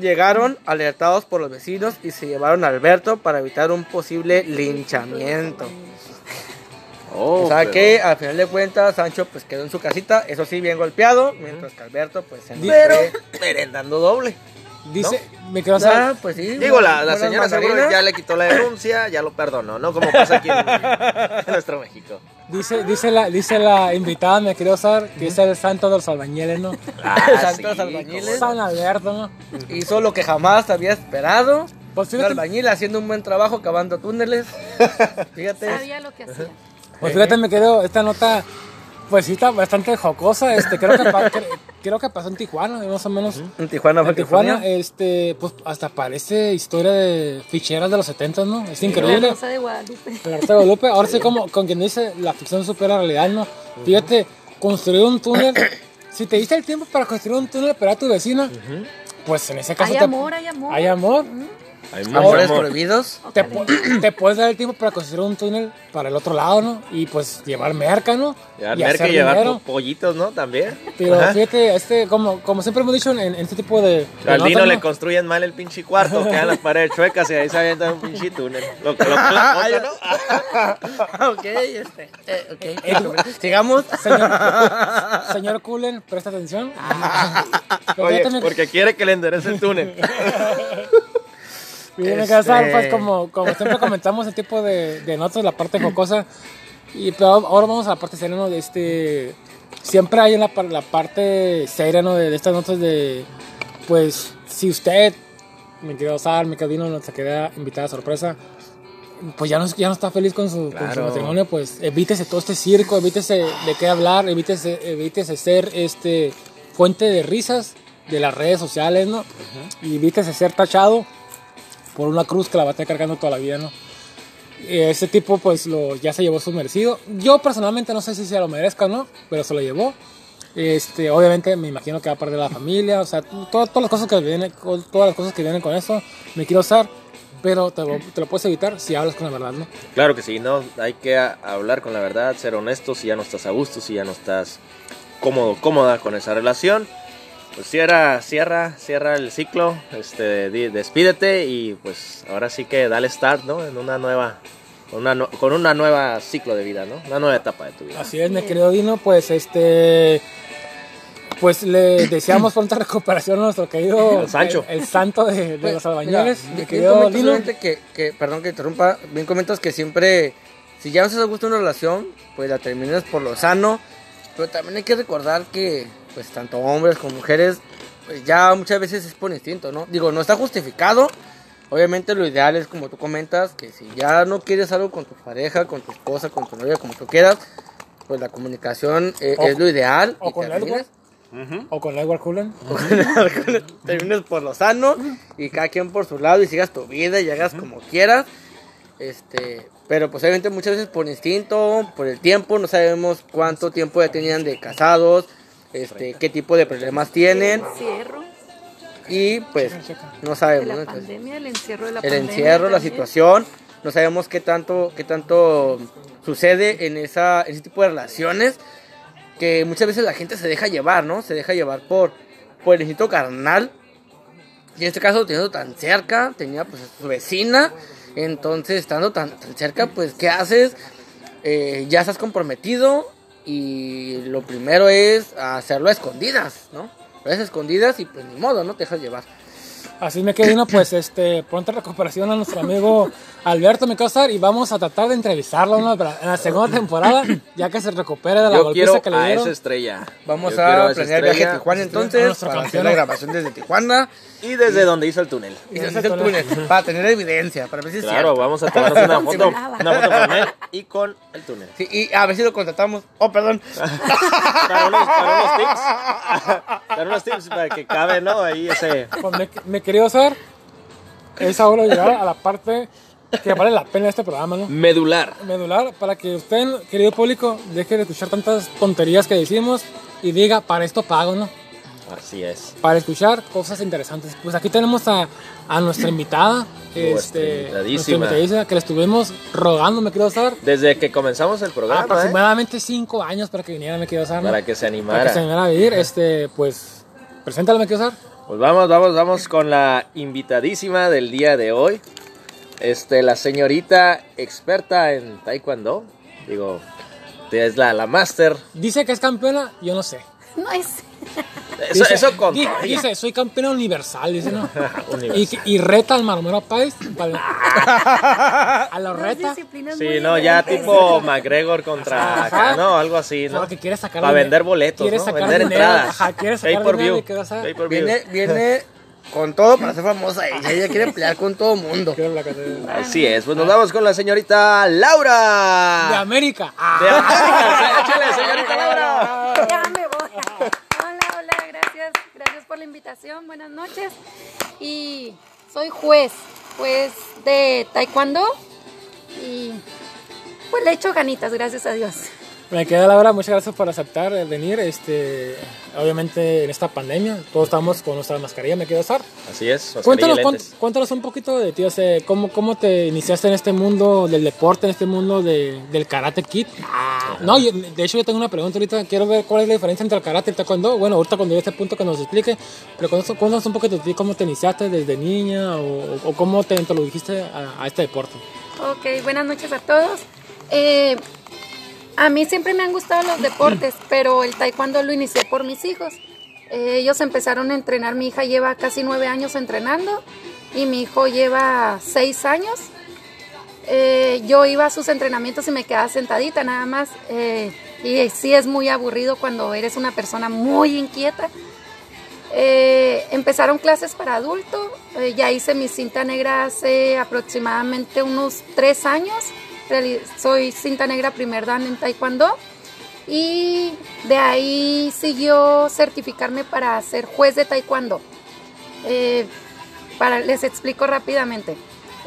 llegaron alertados por los vecinos y se llevaron a Alberto para evitar un posible linchamiento. Oh, o sea pero- que al final de cuentas Sancho pues quedó en su casita, eso sí bien golpeado, mientras que Alberto pues se merendando doble. Dice, me quiero Ah, saber. pues sí. Digo, la, la señora seguro ya le quitó la denuncia, ya lo perdonó, ¿no? Como pasa aquí en, en nuestro México. Dice, dice, la, dice la invitada, me quiero saber, que es el santo de los albañiles, ¿no? Ah, Santos sí, albañiles. San Alberto, ¿no? Hizo lo que jamás había esperado. Pues Un albañil haciendo un buen trabajo cavando túneles. Fíjate. Sabía lo que hacía. pues fíjate, me quedo, esta nota, pues sí está bastante jocosa, este, creo que, pa- cre- creo que pasó en Tijuana, más o menos. En Tijuana, En California. Tijuana, este, pues hasta parece historia de ficheras de los 70, ¿no? Es La increíble. Rosa de Guadalupe. El arte de Guadalupe, ahora sí como con quien dice la ficción supera la realidad, ¿no? Fíjate, construir un túnel, si te diste el tiempo para construir un túnel para tu vecina, pues en ese caso Hay te- amor, hay amor. hay amor. Hay Amores amor. prohibidos. Te, pu- te puedes dar el tiempo para construir un túnel para el otro lado, ¿no? Y pues llevar merca, ¿no? Llevar y merca hacer y llevar dinero. pollitos, ¿no? También. Pero Ajá. fíjate, este, como, como siempre hemos dicho en, en este tipo de. de Al Dino le construyen mal el pinche cuarto, quedan las paredes chuecas y ahí se avientan un pinche túnel. Lo, lo, lo- lo- ¿no? ok, este, eh, ok. Sigamos. Señor, señor Cullen, presta atención. Oye, también- porque quiere que le enderece el túnel. Viene a casar, Este- pues como, como siempre comentamos el tipo de, de notas, la parte jocosa. Y pero ahora vamos a la parte seria, ¿no? De este, siempre hay en la, par- la parte seria, ¿no? De, de estas notas de, pues, si usted, querido Sal, mi querido Dino, nuestra querida invitada sorpresa, pues ya no, ya no está feliz con su, con su Claro. matrimonio, pues evítese todo este circo, evítese de qué hablar, evítese, evítese ser este, fuente de risas de las redes sociales, ¿no? Y evítese ser tachado por una cruz que la va a estar cargando toda la vida, ¿no? Ese tipo, pues, lo, ya se llevó su merecido. Yo personalmente no sé si se lo merezca o no, pero se lo llevó. Este, obviamente me imagino que va a perder la familia, o sea, to- todas las cosas que vienen, todas las cosas que vienen con eso, me quiero usar, pero te lo, te lo puedes evitar si hablas con la verdad, ¿no? Claro que sí, no, hay que hablar con la verdad, ser honesto si ya no estás a gusto, si ya no estás cómodo, cómoda con esa relación. Pues cierra, cierra, cierra el ciclo, este, despídete y pues ahora sí que dale start, ¿no? En una nueva, con una, con una nueva ciclo de vida, ¿no? Una nueva etapa de tu vida. Así es, mi querido Dino, pues este. Pues le deseamos pronta recuperación a nuestro querido. Al Sancho. El, el santo de, de Pues, los albañiles. mira, mi bien querido comentas Dino. que, que, perdón que interrumpa, bien comentas que siempre, si ya no estás a gusto en una relación, pues la terminas por lo sano, pero también hay que recordar que, pues tanto hombres como mujeres, pues ya muchas veces es por instinto, ¿no? Digo, no está justificado, obviamente lo ideal es como tú comentas, que si ya no quieres algo con tu pareja, con tu esposa, con tu novia, como tú quieras, pues la comunicación eh, O- es lo ideal. o y con termines- Edward. O con Edward Cullen. termines por lo sano y cada quien por su lado y sigas tu vida y hagas como quieras. Este, pero pues obviamente muchas veces por instinto, por el tiempo, no sabemos cuánto tiempo ya tenían de casados, este, qué tipo de problemas tienen encierro y pues no de sabemos. la. Entonces, pandemia, el encierro de la el pandemia. encierro, la situación, no sabemos qué tanto, qué tanto sucede en esa, en ese tipo de relaciones que muchas veces la gente se deja llevar, ¿no? Se deja llevar por, por el instinto carnal. Y en este caso, teniendo tan cerca, tenía pues a su vecina. Entonces, estando tan, tan cerca, pues, ¿qué haces? Eh, ya estás comprometido. Y lo primero es hacerlo a escondidas, ¿no? Lo escondidas y pues ni modo, ¿no? Te dejas llevar. Así me Dino, pues este, pronta recuperación a nuestro amigo Alberto Micosar y vamos a tratar de entrevistarlo en la segunda temporada, ya que se recupere de la Yo golpiza que le a dieron. esa estrella. Vamos Yo a planear viaje a. Tijuana a entonces para hacer la grabación desde Tijuana Y desde donde hizo el túnel. y desde el túnel para tener evidencia, para ver si es Claro, cierto. vamos a tomarnos una foto, una foto con él y con el túnel. Sí, y a ver si lo contratamos. Oh, perdón. Para unos, para unos tips. Para unos tips para que cabe, ¿no? Ahí ese. Pues me, me quería hacer es ahora llegar a la parte que vale la pena este programa, ¿no? Medular. Medular, para que usted, querido público, deje de escuchar tantas tonterías que decimos y diga, para esto pago, ¿no? Así es. Para escuchar cosas interesantes. Pues aquí tenemos a, a nuestra invitada, este, nuestra invitadísima, que le estuvimos rogando, me quiero usar, Desde que comenzamos el programa, ¿eh? aproximadamente cinco años para que viniera, me quiero usar, ¿no? para que se Para que animara. se animara a vivir, este, pues, preséntala, me quiero usar. Pues vamos, vamos, vamos con la invitadísima del día de hoy. Este, la señorita experta en taekwondo. Digo, es la, la máster. Dice que es campeona, yo no sé. No es. Eso, Dice- eso con di- Dice, soy campeona universal, dice, ¿no? Universal. y, y reta al marmero país. para- a la Las reta. disciplinas Sí, no, ya tipo McGregor contra ¿no? Algo así, ¿no? Porque quiere sacar Para vender boletos, Quiere ¿no? sacar Vender dinero, entradas. ajá, quiere sacar Pay per view. Viene, viene con todo para ser famosa ella. Ella quiere pelear con todo mundo. Así es, pues nos vamos con la señorita Laura. De América. Ah. De América. Échale, señorita Laura. Ya me voy. Hola, hola, gracias. Gracias por la invitación. Buenas noches. Y soy juez, juez de taekwondo. Y pues le echo ganitas, gracias a Dios. Me queda la hora, muchas gracias por aceptar venir. Este, obviamente en esta pandemia, todos estamos con nuestra mascarilla, me quiero usar. Así es, Cuéntanos, cuéntanos un poquito de ti, o sea, ¿cómo, cómo te iniciaste en este mundo del deporte, en este mundo de- del karate kid. No, yo- de hecho yo tengo una pregunta ahorita, quiero ver cuál es la diferencia entre el karate y el taekwondo. Bueno, ahorita cuando llegue a este punto que nos explique, pero cuéntanos, cuéntanos un poquito de ti, cómo te iniciaste desde niña o, o cómo te introdujiste a, a este deporte. Ok, buenas noches a todos. Eh, a mí siempre me han gustado los deportes, pero el taekwondo lo inicié por mis hijos. Eh, ellos empezaron a entrenar, mi hija lleva casi nueve años entrenando y mi hijo lleva seis años. Eh, yo iba a sus entrenamientos y me quedaba sentadita nada más. eh, y sí es muy aburrido cuando eres una persona muy inquieta. Eh, empezaron clases para adulto. ya hice mi cinta negra hace aproximadamente unos tres años. Soy cinta negra primer dan en Taekwondo. Y de ahí siguió certificarme para ser juez de Taekwondo. Eh, para, les explico rápidamente.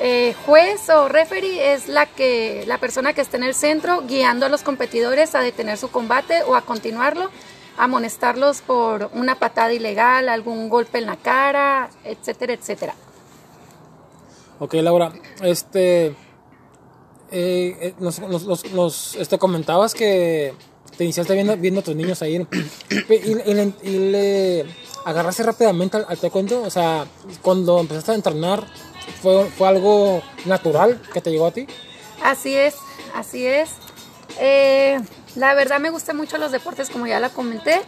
Eh, juez o referee es la, que, la persona que está en el centro guiando a los competidores a detener su combate o a continuarlo, amonestarlos por una patada ilegal, algún golpe en la cara, etcétera, etcétera. Ok, Laura, este, eh, eh, nos, nos- nos- nos, este, comentabas que te iniciaste viendo, viendo a tus niños ahí y- y le, y le agarraste rápidamente al, al taekwondo, o sea, cuando empezaste a entrenar, ¿fue, ¿fue algo natural que te llegó a ti? Así es, así es. Eh, la verdad me gustan mucho los deportes, como ya la comenté.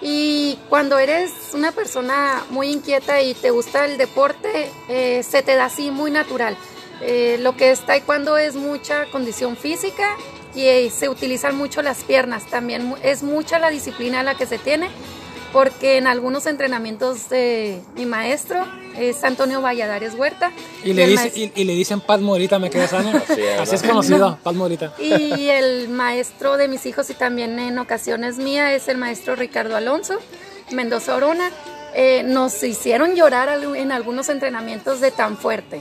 Y cuando eres una persona muy inquieta y te gusta el deporte, eh, se te da así muy natural. Eh, lo que es taekwondo es mucha condición física y eh, se utilizan mucho las piernas. También es mucha la disciplina la que se tiene, porque en algunos entrenamientos de mi maestro es Antonio Valladares Huerta. Y le, el dice, y, y le dicen Paz Morita, me quedé sano. Así es, Así es ¿no? conocido, Paz Morita. Y el maestro de mis hijos y también en ocasiones mía es el maestro Ricardo Alonso Mendoza Orona. Eh, nos hicieron llorar en algunos entrenamientos de tan fuerte.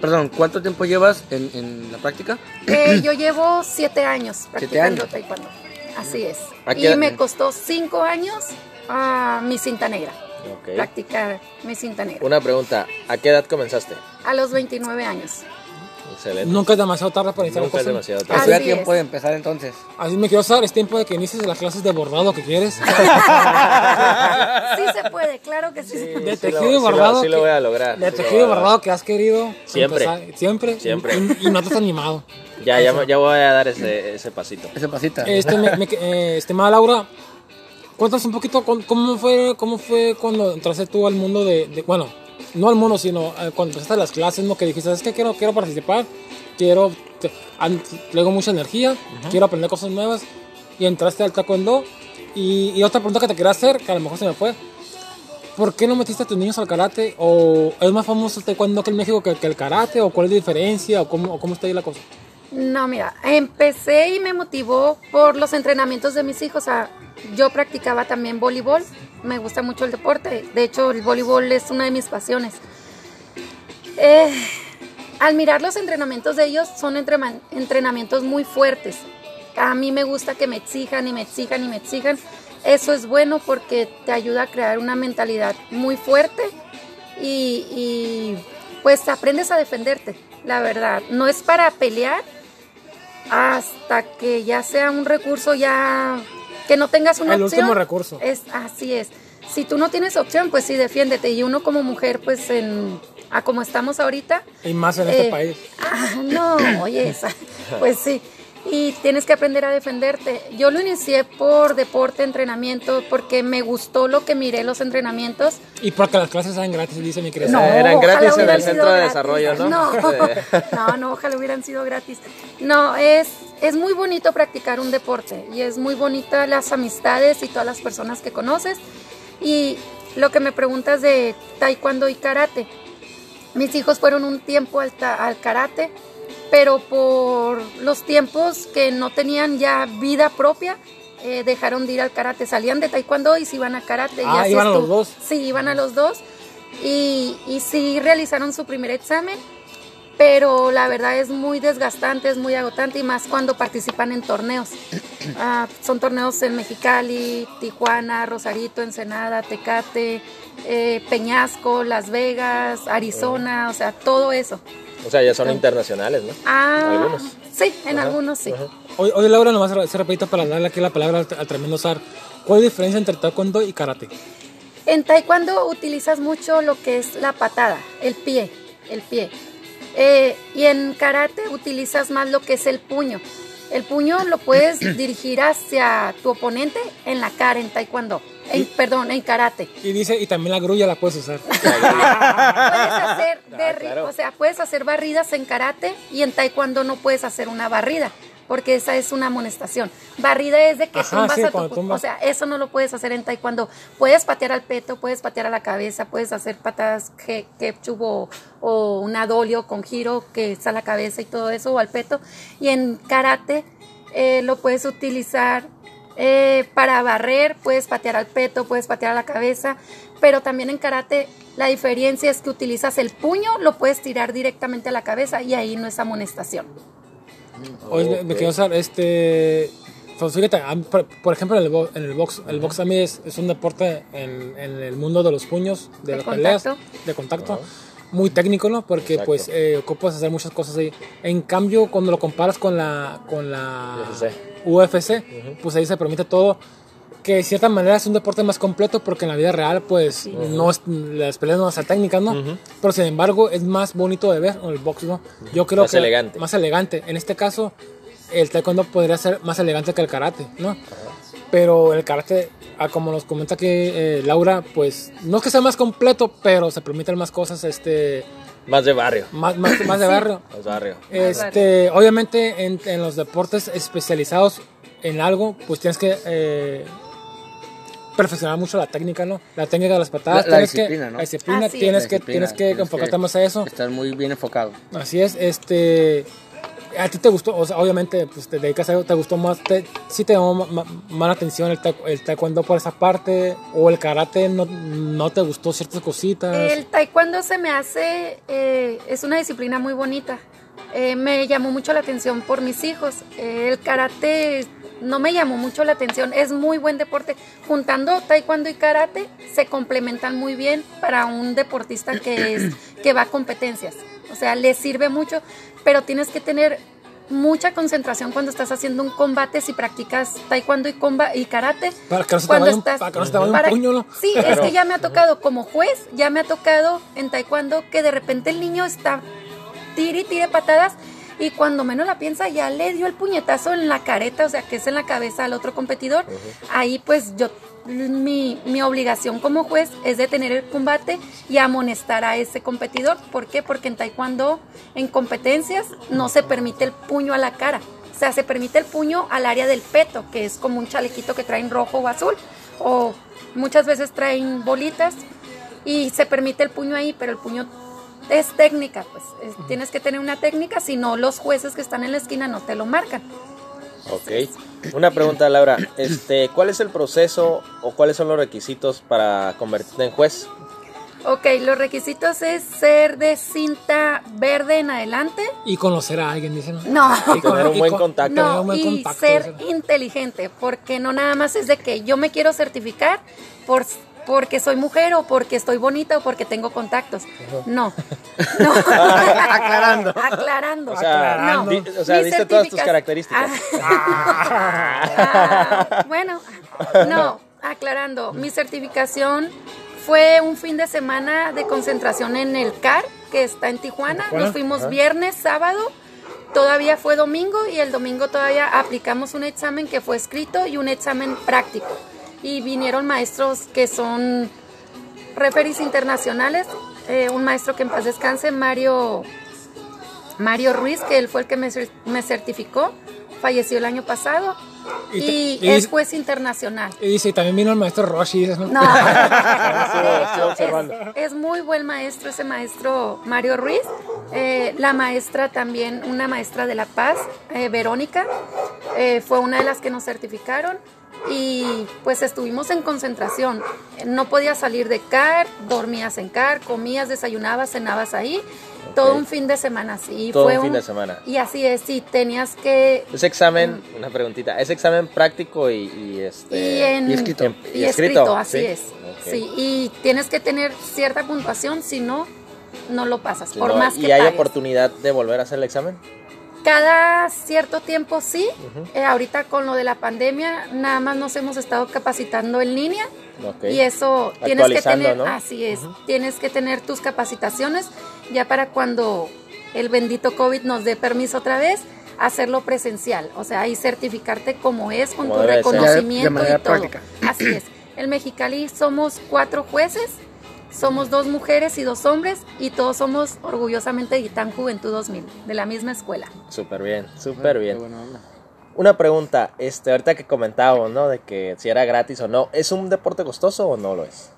Perdón, ¿cuánto tiempo llevas en, en la práctica? Eh, yo llevo siete años practicando años. taekwondo. Así es. ¿A Y me costó cinco años a mi cinta negra. Practicar mi cinta negra. Una pregunta, ¿a qué edad comenzaste? A los 29 años. Excelente. Nunca es demasiado tarde para iniciar Nunca es demasiado tarde. Así tiempo de empezar entonces. Así me quiero usar, es tiempo de que inicies las clases de bordado que quieres. Sí se puede, claro que sí. puede. de Sí lo- tejido y sí lo- bordado. sí lo que- voy a lograr, De sí tejido y bordado que has querido. Siempre. empezar- siempre. Siempre. Y, y no te has animado. Ya, ya, ya voy a dar ese, ese pasito. Ese pasita. Este, me, me- eh, estimada Laura, cuéntanos un poquito cómo fue, cómo fue cuando entraste tú al mundo de, de- bueno, no al mundo, sino eh, cuando empezaste las clases, ¿no? Que dijiste, es que quiero, quiero participar, quiero, te- an- traigo mucha energía, quiero aprender cosas nuevas, y entraste al taekwondo. Y, y otra pregunta que te quería hacer, que a lo mejor se me fue, ¿por qué no metiste a tus niños al karate? ¿O es más famoso el taekwondo que en México que, que el karate? ¿O cuál es la diferencia? ¿O cómo, o cómo está ahí la cosa? No, mira, empecé y me motivó por los entrenamientos de mis hijos. O sea, yo practicaba también voleibol, me gusta mucho el deporte. De hecho, el voleibol es una de mis pasiones. Eh, al mirar los entrenamientos de ellos, son entrenamientos muy fuertes. A mí me gusta que me exijan y me exijan y me exijan. Eso es bueno porque te ayuda a crear una mentalidad muy fuerte y, y, pues aprendes a defenderte, la verdad. No es para pelear hasta que ya sea un recurso ya que no tengas una El opción. último recurso. Es así es. Si tú no tienes opción, pues sí defiéndete y uno como mujer pues en a como estamos ahorita Y más en este eh, país. Ah, no, oye, esa, pues sí. Y tienes que aprender a defenderte. Yo lo inicié por deporte, entrenamiento, porque me gustó lo que miré los entrenamientos. Y porque las clases eran gratis, dice mi querida. No, eran gratis en el centro de gratis. desarrollo, ¿no? No, Sí. no, no, ojalá hubieran sido gratis. No, es, es muy bonito practicar un deporte y es muy bonita las amistades y todas las personas que conoces. Y lo que me preguntas de taekwondo y karate. Mis hijos fueron un tiempo al, ta- al karate, pero por los tiempos que no tenían ya vida propia, eh, dejaron de ir al karate. Salían de taekwondo y se iban a karate. Ah, iban a los dos. Sí, iban a los dos. Y, y sí realizaron su primer examen. pero la verdad es muy desgastante, es muy agotante y más cuando participan en torneos. Ah, son torneos en Mexicali, Tijuana, Rosarito, Ensenada, Tecate, eh, Peñasco, Las Vegas, Arizona, o sea, todo eso. O sea, ya son internacionales, ¿no? Ah, Algunos. Sí, en algunos sí. Oye, oye, Laura, nomás se repito para darle aquí la palabra al, al tremendo zar. ¿Cuál es la diferencia entre taekwondo y karate? En taekwondo utilizas mucho lo que es la patada, el pie, el pie. Eh, y en karate utilizas más lo que es el puño. El puño lo puedes dirigir hacia tu oponente en la cara en taekwondo. En- perdón, en karate. Y dice, y también la grulla la puedes usar. Puedes hacer, Ah, claro. o sea, puedes hacer barridas en karate y en taekwondo no puedes hacer una barrida. Porque esa es una amonestación. Barrida es de que Ajá, tumbas sí, a tu tumbas. O sea, eso no lo puedes hacer en taekwondo. Puedes patear al peto, puedes patear a la cabeza, puedes hacer patadas que, ketchup o, o un adolio con giro que es a la cabeza y todo eso, o al peto. Y en karate eh, lo puedes utilizar eh, para barrer, puedes patear al peto, puedes patear a la cabeza, pero también en karate la diferencia es que utilizas el puño, lo puedes tirar directamente a la cabeza y ahí no es amonestación. Oye, me- me quiero usar, este... Pues por, ejemplo, en el, bo- en el box, el box a mí es, es un deporte en, en el mundo de los puños, de, De las peleas, contacto. de contacto, muy técnico, ¿no? Porque Exacto. pues eh, ocupas hacer muchas cosas ahí. En cambio, cuando lo comparas con la, con la UFC. UFC, pues ahí se permite todo. Que de cierta manera es un deporte más completo porque en la vida real, pues, no es, las peleas no van a ser técnicas, ¿no? Pero sin embargo, es más bonito de ver el box, ¿no? Yo creo Más que. elegante. Más elegante. En este caso, el taekwondo podría ser más elegante que el karate, ¿no? Pero el karate, ah, como nos comenta aquí eh, Laura, pues no es que sea más completo, pero se permiten más cosas, este, Más de barrio. más, más, más de barrio. Más barrio. Este, obviamente en, en los deportes especializados en algo, pues tienes que eh, perfeccionar mucho la técnica, ¿no? La técnica de las patadas, La- la tienes disciplina, que, ¿no? la disciplina, es. tienes La que, disciplina, tienes que enfocarte más a eso. Estar muy bien enfocado. Así es, este, a ti te gustó, obviamente, pues te dedicas a algo, te gustó más, te, sí te llamó más atención el, taek- el taekwondo por esa parte, o el karate no, no te gustó ciertas cositas. El taekwondo se me hace, eh, es una disciplina muy bonita. Eh, me llamó mucho la atención por mis hijos. El karate no me llamó mucho la atención. Es muy buen deporte. Juntando taekwondo y karate se complementan muy bien para un deportista que, es, que va a competencias. O sea, le sirve mucho, pero tienes que tener mucha concentración cuando estás haciendo un combate si practicas taekwondo y, comba y karate. Para que no se te Cuando un- estás- para que no se te vaya un puño, ¿no? Sí, es que ya me ha tocado como juez, ya me ha tocado en taekwondo que de repente el niño está tire y tire patadas y cuando menos la piensa ya le dio el puñetazo en la careta, o sea, que es en la cabeza al otro competidor. Ahí pues yo mi, mi obligación como juez es detener el combate y amonestar a ese competidor. ¿Por qué? Porque en taekwondo, en competencias, no se permite el puño a la cara. O sea, se permite el puño al área del peto, que es como un chalequito que traen rojo o azul, o muchas veces traen bolitas, y se permite el puño ahí, pero el puño es técnica, pues es- tienes que tener una técnica, si no los jueces que están en la esquina no te lo marcan. Ok. Una pregunta, Laura. Este, ¿Cuál es el proceso o cuáles son los requisitos para convertirte en juez? Ok, los requisitos es ser de cinta verde en adelante. Y conocer a alguien, dicen. No. Y tener un buen con- contacto. No, y contacto, ser inteligente, porque no nada más es de que yo me quiero certificar por porque soy mujer o porque estoy bonita o porque tengo contactos. No. no. Aclarando. Aclarando. O sea, No. o sea diste todas tus características. Ah, bueno, no, aclarando, mi certificación fue un fin de semana de concentración en el CAR, que está en Tijuana. Tijuana, Nos fuimos viernes, sábado, todavía fue domingo y el domingo todavía aplicamos un examen que fue escrito y un examen práctico. Y vinieron maestros que son referees internacionales, eh, un maestro que en paz descanse, Mario Mario Ruiz, que él fue el que me, me certificó, falleció el año pasado Y y, te- y es juez internacional. Y dice, también vino el maestro Roshi, ¿no? No, es, es muy buen maestro ese maestro Mario Ruiz. Eh, la maestra también, una maestra de La Paz, eh, Verónica, eh, fue una de las que nos certificaron. Y pues estuvimos en concentración. No podías salir de CAR, dormías en CAR, comías, desayunabas, cenabas ahí. Todo un fin de semana así. Todo Fue un fin de semana. Y así es, sí, tenías que... Ese examen, una preguntita, ese examen práctico y, y este... Y, en- y escrito. en- y escrito, así ¿sí? es. Sí, y tienes que tener cierta puntuación, si no, no lo pasas, Si por no, más ¿Y que hay pagues. oportunidad de volver a hacer el examen? Cada cierto tiempo sí. Eh, ahorita con lo de la pandemia, nada más nos hemos estado capacitando en línea. Ok. Y eso tienes que tener, ¿no? así es, tienes que tener tus capacitaciones ya para cuando el bendito COVID nos dé permiso otra vez, hacerlo presencial, o sea, y certificarte como es con Como tu de reconocimiento De y todo. práctica. Así es. El Mexicali somos cuatro jueces, somos dos mujeres y dos hombres y todos somos orgullosamente de Gitán Juventud 2000, de la misma escuela. Súper bien, súper bien. Una pregunta, este, ahorita que comentábamos, ¿no? De que si era gratis o no, ¿es un deporte costoso o no lo es?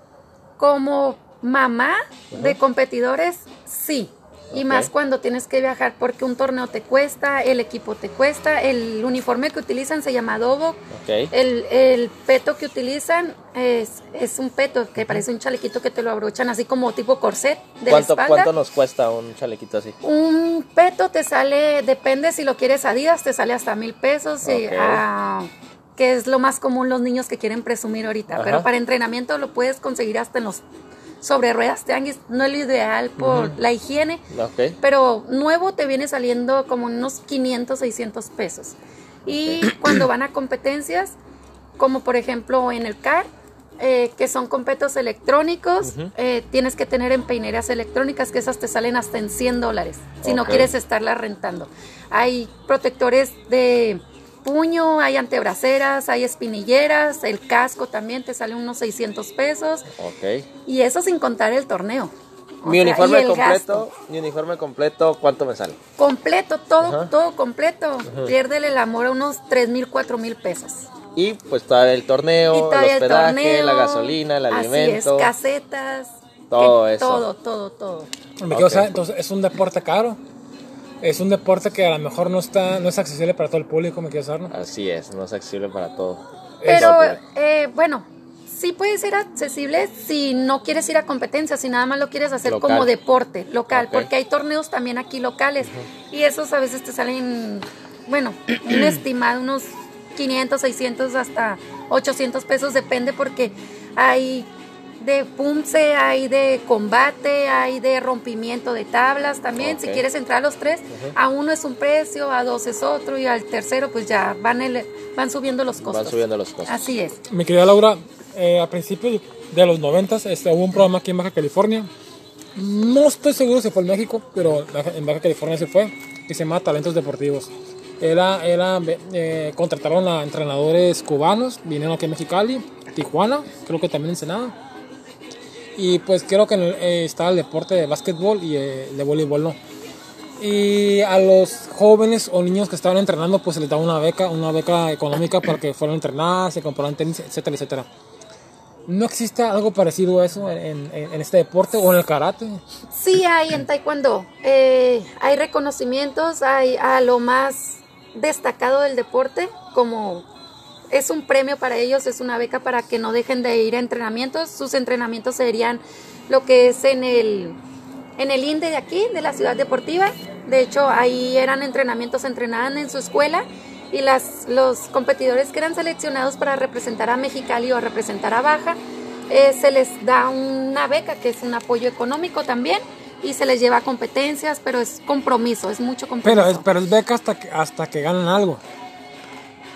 Como mamá de competidores, sí. Y más cuando tienes que viajar porque un torneo te cuesta, el equipo te cuesta, el uniforme que utilizan se llama adobo, el, el peto que utilizan es, es un peto que parece un chalequito que te lo abrochan así como tipo corset de ¿Cuánto, la espalda. ¿Cuánto nos cuesta un chalequito así? Un peto te sale, depende si lo quieres Adidas, te sale hasta mil pesos, y, ah, que es lo más común los niños que quieren presumir ahorita. Ajá. Pero para entrenamiento lo puedes conseguir hasta en los sobre ruedas tianguis. No es lo ideal por la higiene, pero nuevo te viene saliendo como unos 500, 600 pesos. Y cuando van a competencias, como por ejemplo en el CAR, eh, que son competos electrónicos, eh, tienes que tener empeineras electrónicas, que esas te salen hasta en 100 dólares, si no quieres estarlas rentando. Hay protectores de puño, hay antebraceras, hay espinilleras, el casco también te sale unos 600 pesos, Ok. y eso sin contar el torneo. O Mi sea, uniforme completo, gasto. mi uniforme completo, ¿cuánto me sale? Completo, todo, Ajá. todo completo. Piérdele el amor a unos 3 mil, 4 mil pesos. Y pues todavía el torneo, el todavía el hospedaje, torneo. la gasolina, el así alimento. es, casetas. Todo eso. Todo, todo, todo. Me quiero Ok. saber, entonces es un deporte caro. Es un deporte que a lo mejor no está, no es accesible para todo el público, me quiero saber, ¿no? Así es, no es accesible para todo. Pero, pues. eh, bueno, sí puede ser accesible si no quieres ir a competencias, si nada más lo quieres hacer Local. como deporte local, porque hay torneos también aquí locales y esos a veces te salen, bueno, un estimado, unos 500, 600 hasta 800 pesos, depende porque hay de punce, hay de combate, hay de rompimiento de tablas también. Si quieres entrar a los tres, a uno es un precio, a dos es otro y al tercero pues ya van, el- van subiendo los costos. Van subiendo los costos. Así es. Mi querida Laura, eh, a principios de los 90 este, hubo un programa aquí en Baja California. No estoy seguro si fue en México, pero en Baja California se fue, que se llama Talentos Deportivos. Era, era, eh, contrataron a entrenadores cubanos, vinieron aquí a Mexicali, Tijuana, creo que también Ensenada. Y pues creo que eh, estaba el deporte de básquetbol y eh, de voleibol no. Y a los jóvenes o niños que estaban entrenando, pues se les daba una beca, una beca económica para que fueran a entrenar, se compraran tenis, etcétera, etcétera. ¿No existe algo parecido a eso en este deporte o en el karate? Sí hay en Taekwondo. eh, hay reconocimientos, hay a lo más destacado del deporte, como es un premio para ellos, es una beca para que no dejen de ir a entrenamientos. Sus entrenamientos serían lo que es en el, en el INDE de aquí, de la ciudad deportiva. De hecho, ahí eran entrenamientos, entrenaban en su escuela y las, los competidores que eran seleccionados para representar a Mexicali o a representar a Baja, eh, se les da una beca que es un apoyo económico también y se les lleva a competencias, pero es compromiso, es mucho compromiso. Pero es, pero es beca hasta que, hasta que ganan algo.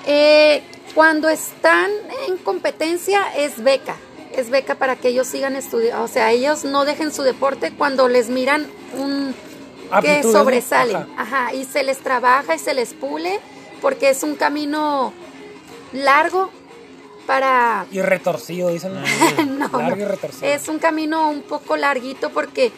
Eh, cuando están en competencia es beca, es beca para que ellos sigan estudiando, o sea, ellos no dejen su deporte cuando les miran un que Aptitudes, ¿no? sobresalen, Ajá. ajá, y se les trabaja y se les pule porque es un camino largo para Y retorcido, dicen. no, Largo y retorcido. Es un camino un poco larguito porque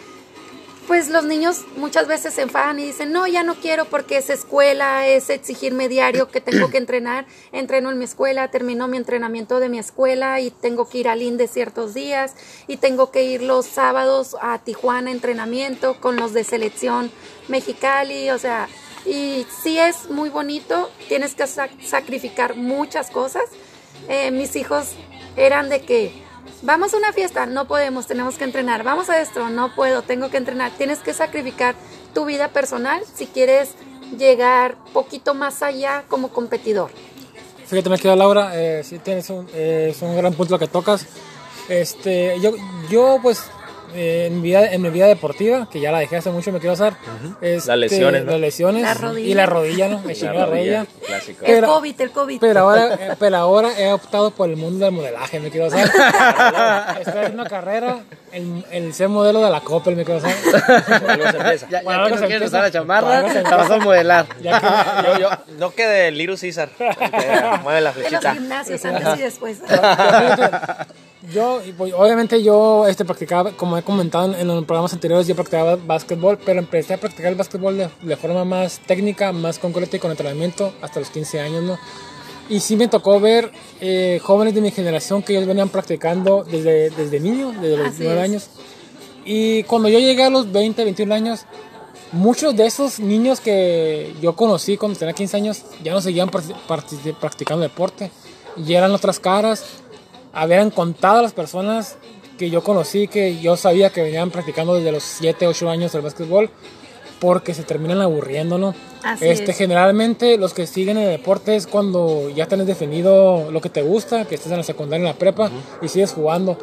pues los niños muchas veces se enfadan y dicen, no, ya no quiero porque es escuela, es exigirme diario que tengo que entrenar, entreno en mi escuela, termino mi entrenamiento de mi escuela y tengo que ir al INDE ciertos días y tengo que ir los sábados a Tijuana entrenamiento con los de selección Mexicali, o sea, y sí es muy bonito, tienes que sac- sacrificar muchas cosas, eh, mis hijos eran de que vamos a una fiesta, no podemos, tenemos que entrenar, vamos a esto, no puedo, tengo que entrenar, tienes que sacrificar tu vida personal si quieres llegar poquito más allá como competidor. Fíjate, me queda Laura, eh, sí tienes un, es un gran punto lo que tocas. Este, yo, yo pues eh, en, mi vida, en mi vida deportiva, que ya la dejé hace mucho, me quiero hacer. este, Las lesiones, ¿no? Las lesiones. La rodilla. Y la rodilla, ¿no? Me La la rodilla, rodilla. clásico. El Pero- COVID, el COVID. Pero ahora, eh, pero ahora he optado por el mundo del modelaje, me quiero hacer. Estoy haciendo una carrera, el, el ser modelo de la algo se empieza. Ya, Bueno, ya que no se quieres empieza. usar la chamarra, la vas a modelar. Ya que, Yo, yo, no que de Caesar. que mueve la de los flechita. gimnasios antes y después. Yo, pues, obviamente yo este, practicaba, como he comentado en, en los programas anteriores, yo practicaba básquetbol, pero empecé a practicar el básquetbol de, de forma más técnica, más concreta y con entrenamiento hasta los 15 años, ¿no? Y sí me tocó ver eh, jóvenes de mi generación que ellos venían practicando desde, desde niños, desde los Así 9 es. años. Y cuando yo llegué a los 20, 21 años, muchos de esos niños que yo conocí cuando tenía 15 años ya no seguían practicando deporte. Y eran otras caras. Habían contado a las personas que yo conocí, que yo sabía que venían practicando desde los 7, 8 años el básquetbol, porque se terminan aburriendo, ¿no? Así este, es. Generalmente los que siguen el deporte es cuando ya tienes definido lo que te gusta, que estés en la secundaria, en la prepa y sigues jugando.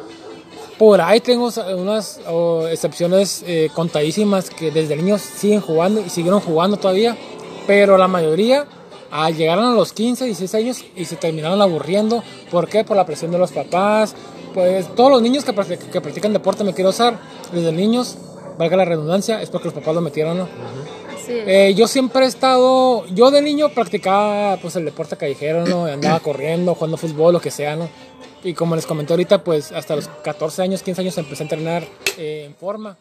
Por ahí tengo unas oh, excepciones eh, contadísimas que desde niños siguen jugando y siguieron jugando todavía, pero la mayoría ah, llegaron a los 15, 16 años y se terminaron aburriendo. ¿Por qué? Por la presión de los papás. Pues todos los niños que, practic- que practican deporte, me quiero usar, desde niños, valga la redundancia, es porque los papás lo metieron, ¿no? Así es. Eh, yo siempre he estado, yo de niño practicaba pues el deporte callejero, ¿no? Andaba corriendo, jugando fútbol, lo que sea, ¿no? Y como les comenté ahorita, pues hasta los 14 años, 15 años empecé a entrenar eh, en forma.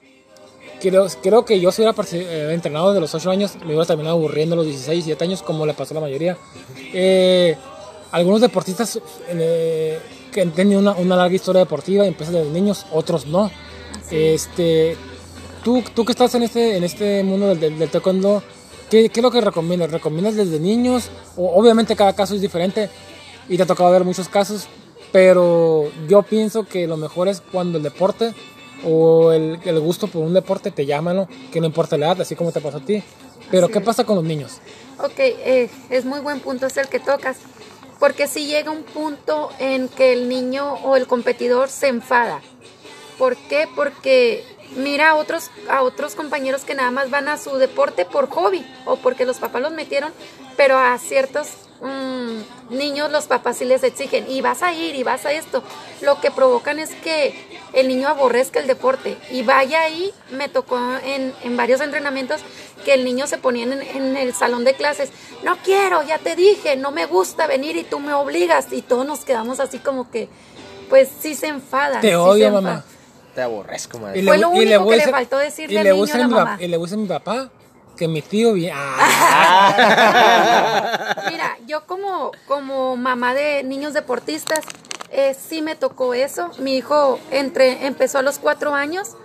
Creo, creo que yo si hubiera eh, entrenado desde los 8 años, me hubiera terminado aburriendo a los 16, 17 años, como le pasó a la mayoría. Eh, algunos deportistas eh, que han tenido una, una larga historia deportiva empiezan desde niños, otros no. Este, tú, tú que estás en este, en este mundo del, del, del taekwondo, ¿qué, ¿qué es lo que recomiendas? ¿Recomiendas desde niños? O, obviamente cada caso es diferente y te ha tocado ver muchos casos, pero yo pienso que lo mejor es cuando el deporte o el, el gusto por un deporte te llama, ¿no? Que no importa la edad, así como te pasó a ti. Pero Así ¿qué es. pasa con los niños? Ok, eh, es muy buen punto, es el que tocas. Porque si llega un punto en que el niño o el competidor se enfada. ¿Por qué? Porque mira a otros, a otros compañeros que nada más van a su deporte por hobby o porque los papás los metieron, pero a ciertos mm, niños los papás sí les exigen y vas a ir y vas a esto. Lo que provocan es que el niño aborrezca el deporte y vaya ahí, me tocó en, en varios entrenamientos que el niño se ponía en, en el salón de clases, no quiero, ya te dije, no me gusta venir y tú me obligas y todos nos quedamos así como que, pues sí se enfadan. Te sí odio, mamá. Te aborrezco, madre. Fue lo único a que le faltó decirle y al le niño gusta a la mi mamá. Y le gusta a mi papá que mi tío bien. Mira, yo como, como mamá de niños deportistas, eh, sí me tocó eso. Mi hijo entre, empezó a los cuatro años,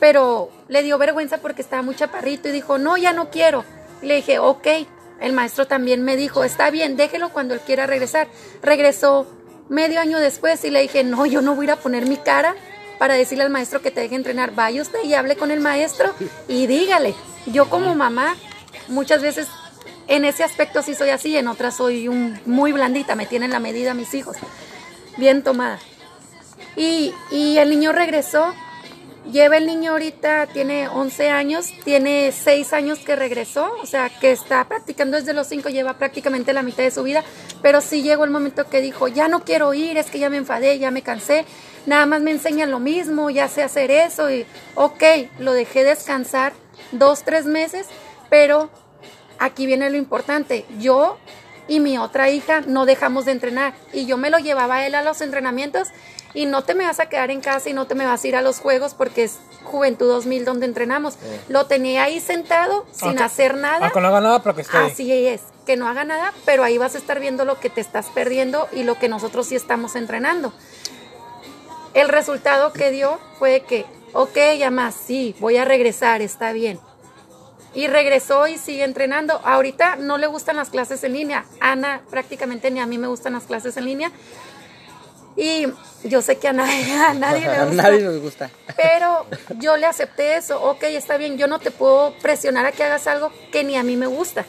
pero le dio vergüenza porque estaba muy chaparrito y dijo, no, ya no quiero. Y le dije, ok. El maestro también me dijo, está bien, déjelo cuando él quiera regresar. Regresó medio año después y le dije, no, yo no voy a ir a poner mi cara para decirle al maestro que te deje entrenar. Vaya usted y hable con el maestro y dígale. Yo como mamá, muchas veces en ese aspecto sí soy así, en otras soy un, muy blandita, me tienen la medida mis hijos, bien tomada. Y, y el niño regresó, lleva el niño ahorita, tiene 11 años, tiene 6 años que regresó, o sea, que está practicando desde los 5, lleva prácticamente la mitad de su vida, pero sí llegó el momento que dijo, ya no quiero ir, es que ya me enfadé, ya me cansé, nada más me enseñan lo mismo, ya sé hacer eso, y ok, lo dejé descansar dos, tres meses, pero aquí viene lo importante. Yo y mi otra hija no dejamos de entrenar y yo me lo llevaba a él a los entrenamientos y no te me vas a quedar en casa y no te me vas a ir a los juegos porque es Juventud 2000 donde entrenamos. Lo tenía ahí sentado sin Aunque- hacer nada. Aunque no haga nada, pero que esté. ahí. Así es, que no haga nada, pero ahí vas a estar viendo lo que te estás perdiendo y lo que nosotros sí estamos entrenando. El resultado que dio fue que, ok, ya más, sí, voy a regresar, está bien. Y regresó y sigue entrenando. Ahorita no le gustan las clases en línea. Ana prácticamente ni a mí me gustan las clases en línea. Y yo sé que a nadie, a nadie le A gusta. nadie nos gusta. Pero yo le acepté eso. Ok, está bien, yo no te puedo presionar a que hagas algo que ni a mí me gusta.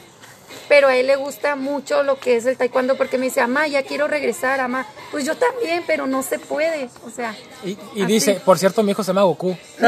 Pero a él le gusta mucho lo que es el taekwondo porque me dice, mamá, ya quiero regresar, mamá. Pues yo también, pero no se puede. O sea, Y, dice, por cierto, mi hijo se llama Goku.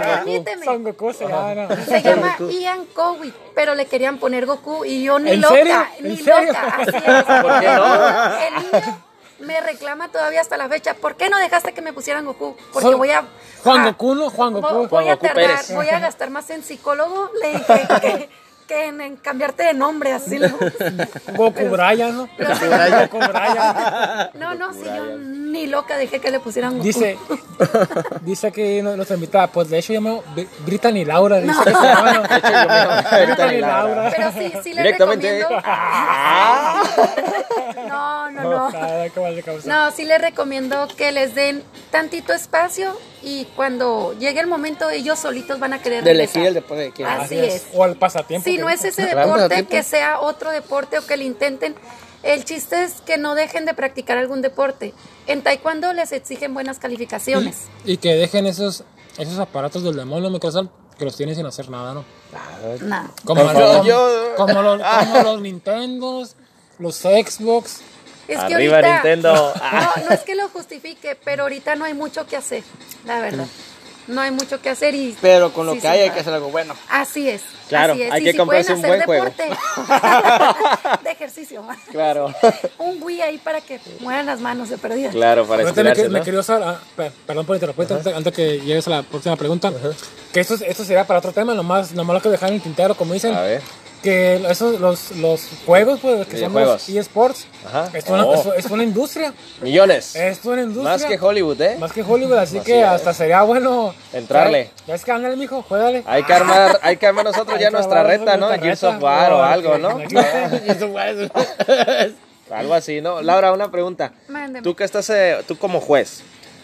permíteme. Son Goku se llama. Se llama Ian Cowie, pero le querían poner Goku y yo ni ¿En loca, serio? ni ¿En serio? loca. Así es. ¿Por qué no? El niño me reclama todavía hasta la fecha. ¿Por qué no dejaste que me pusieran Goku? Porque Son- voy a. Juan ah, Goku, ¿no? Juan Goku. Voy a Goku tardar, Pérez. voy a gastar más en psicólogo le dije, que, que en, en cambiarte de nombre, así. ¿no? Goku Brian, ¿no? Goku Brian. No, no, si yo ni loca dejé que le pusieran Goku. Dice, dice que no- nuestra invitada, pues de hecho yo me llamo Bri- Brittany Laura, dice que se llama, ¿no? Brittany Laura. Pero sí, sí le Directamente. recomiendo. No, no, no. Nada, ¿cómo le? No, sí les recomiendo que les den tantito espacio y cuando llegue el momento ellos solitos van a querer De regresar. elegir el deporte que quieran. Así es. O el pasatiempo. Si que- no es ese deporte, que sea otro deporte o que lo intenten. El chiste es que no dejen de practicar algún deporte. En taekwondo les exigen buenas calificaciones. Y que dejen esos, esos aparatos del demonio Microsoft que los tienen sin hacer nada, ¿no? No. Como, los- como- yo- como los, como los Nintendos, los Xbox. Es que Arriba ahorita, Nintendo. No, no es que lo justifique, pero ahorita no hay mucho que hacer, la verdad. No hay mucho que hacer y... Pero con lo sí que se hay hay que hacer algo bueno. Así es. Claro, así es. hay Y que si comprarse un buen juego. de ejercicio. Claro. Un Wii ahí para que muevan las manos de perdida. Claro, para me, estirarse, me ¿no? quería usar, ah, per- perdón por interrumpirte, antes, antes que llegues a la próxima pregunta, que esto, esto sería para otro tema, nomás, nomás lo que dejar en el tintero, como dicen, A ver. Que esos, los, los juegos, pues, que son los eSports, es, una, Oh. es, es una industria, Millones. es una industria. Más que Hollywood, ¿eh? Más que Hollywood, así, Así que es. hasta sería bueno Entrarle. Ya es que ándale, mijo, juégale. Hay que armar, hay que armar nosotros ya nuestra reta, ¿no? Gears reta. of War o No, algo, ¿no? Algo así, ¿no? Laura, una pregunta. Mándeme. Tú que estás, eh, tú como juez,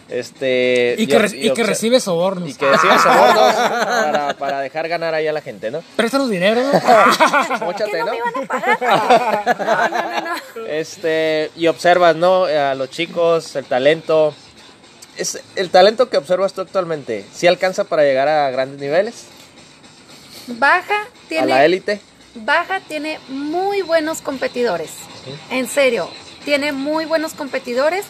este... Y que, re- y que recibe sobornos. Y que recibes sobornos para, para dejar ganar ahí a la gente, ¿no? Préstanos dinero, ¿no? ¿Qué Móchate, no ¿no? me iban a pagar? No, no, no, no. Este, y observas, ¿no? A los chicos, el talento. Es el talento que observas tú actualmente, ¿sí alcanza para llegar a grandes niveles? Baja A la tiene, élite. Baja tiene muy buenos competidores. En serio, tiene muy buenos competidores.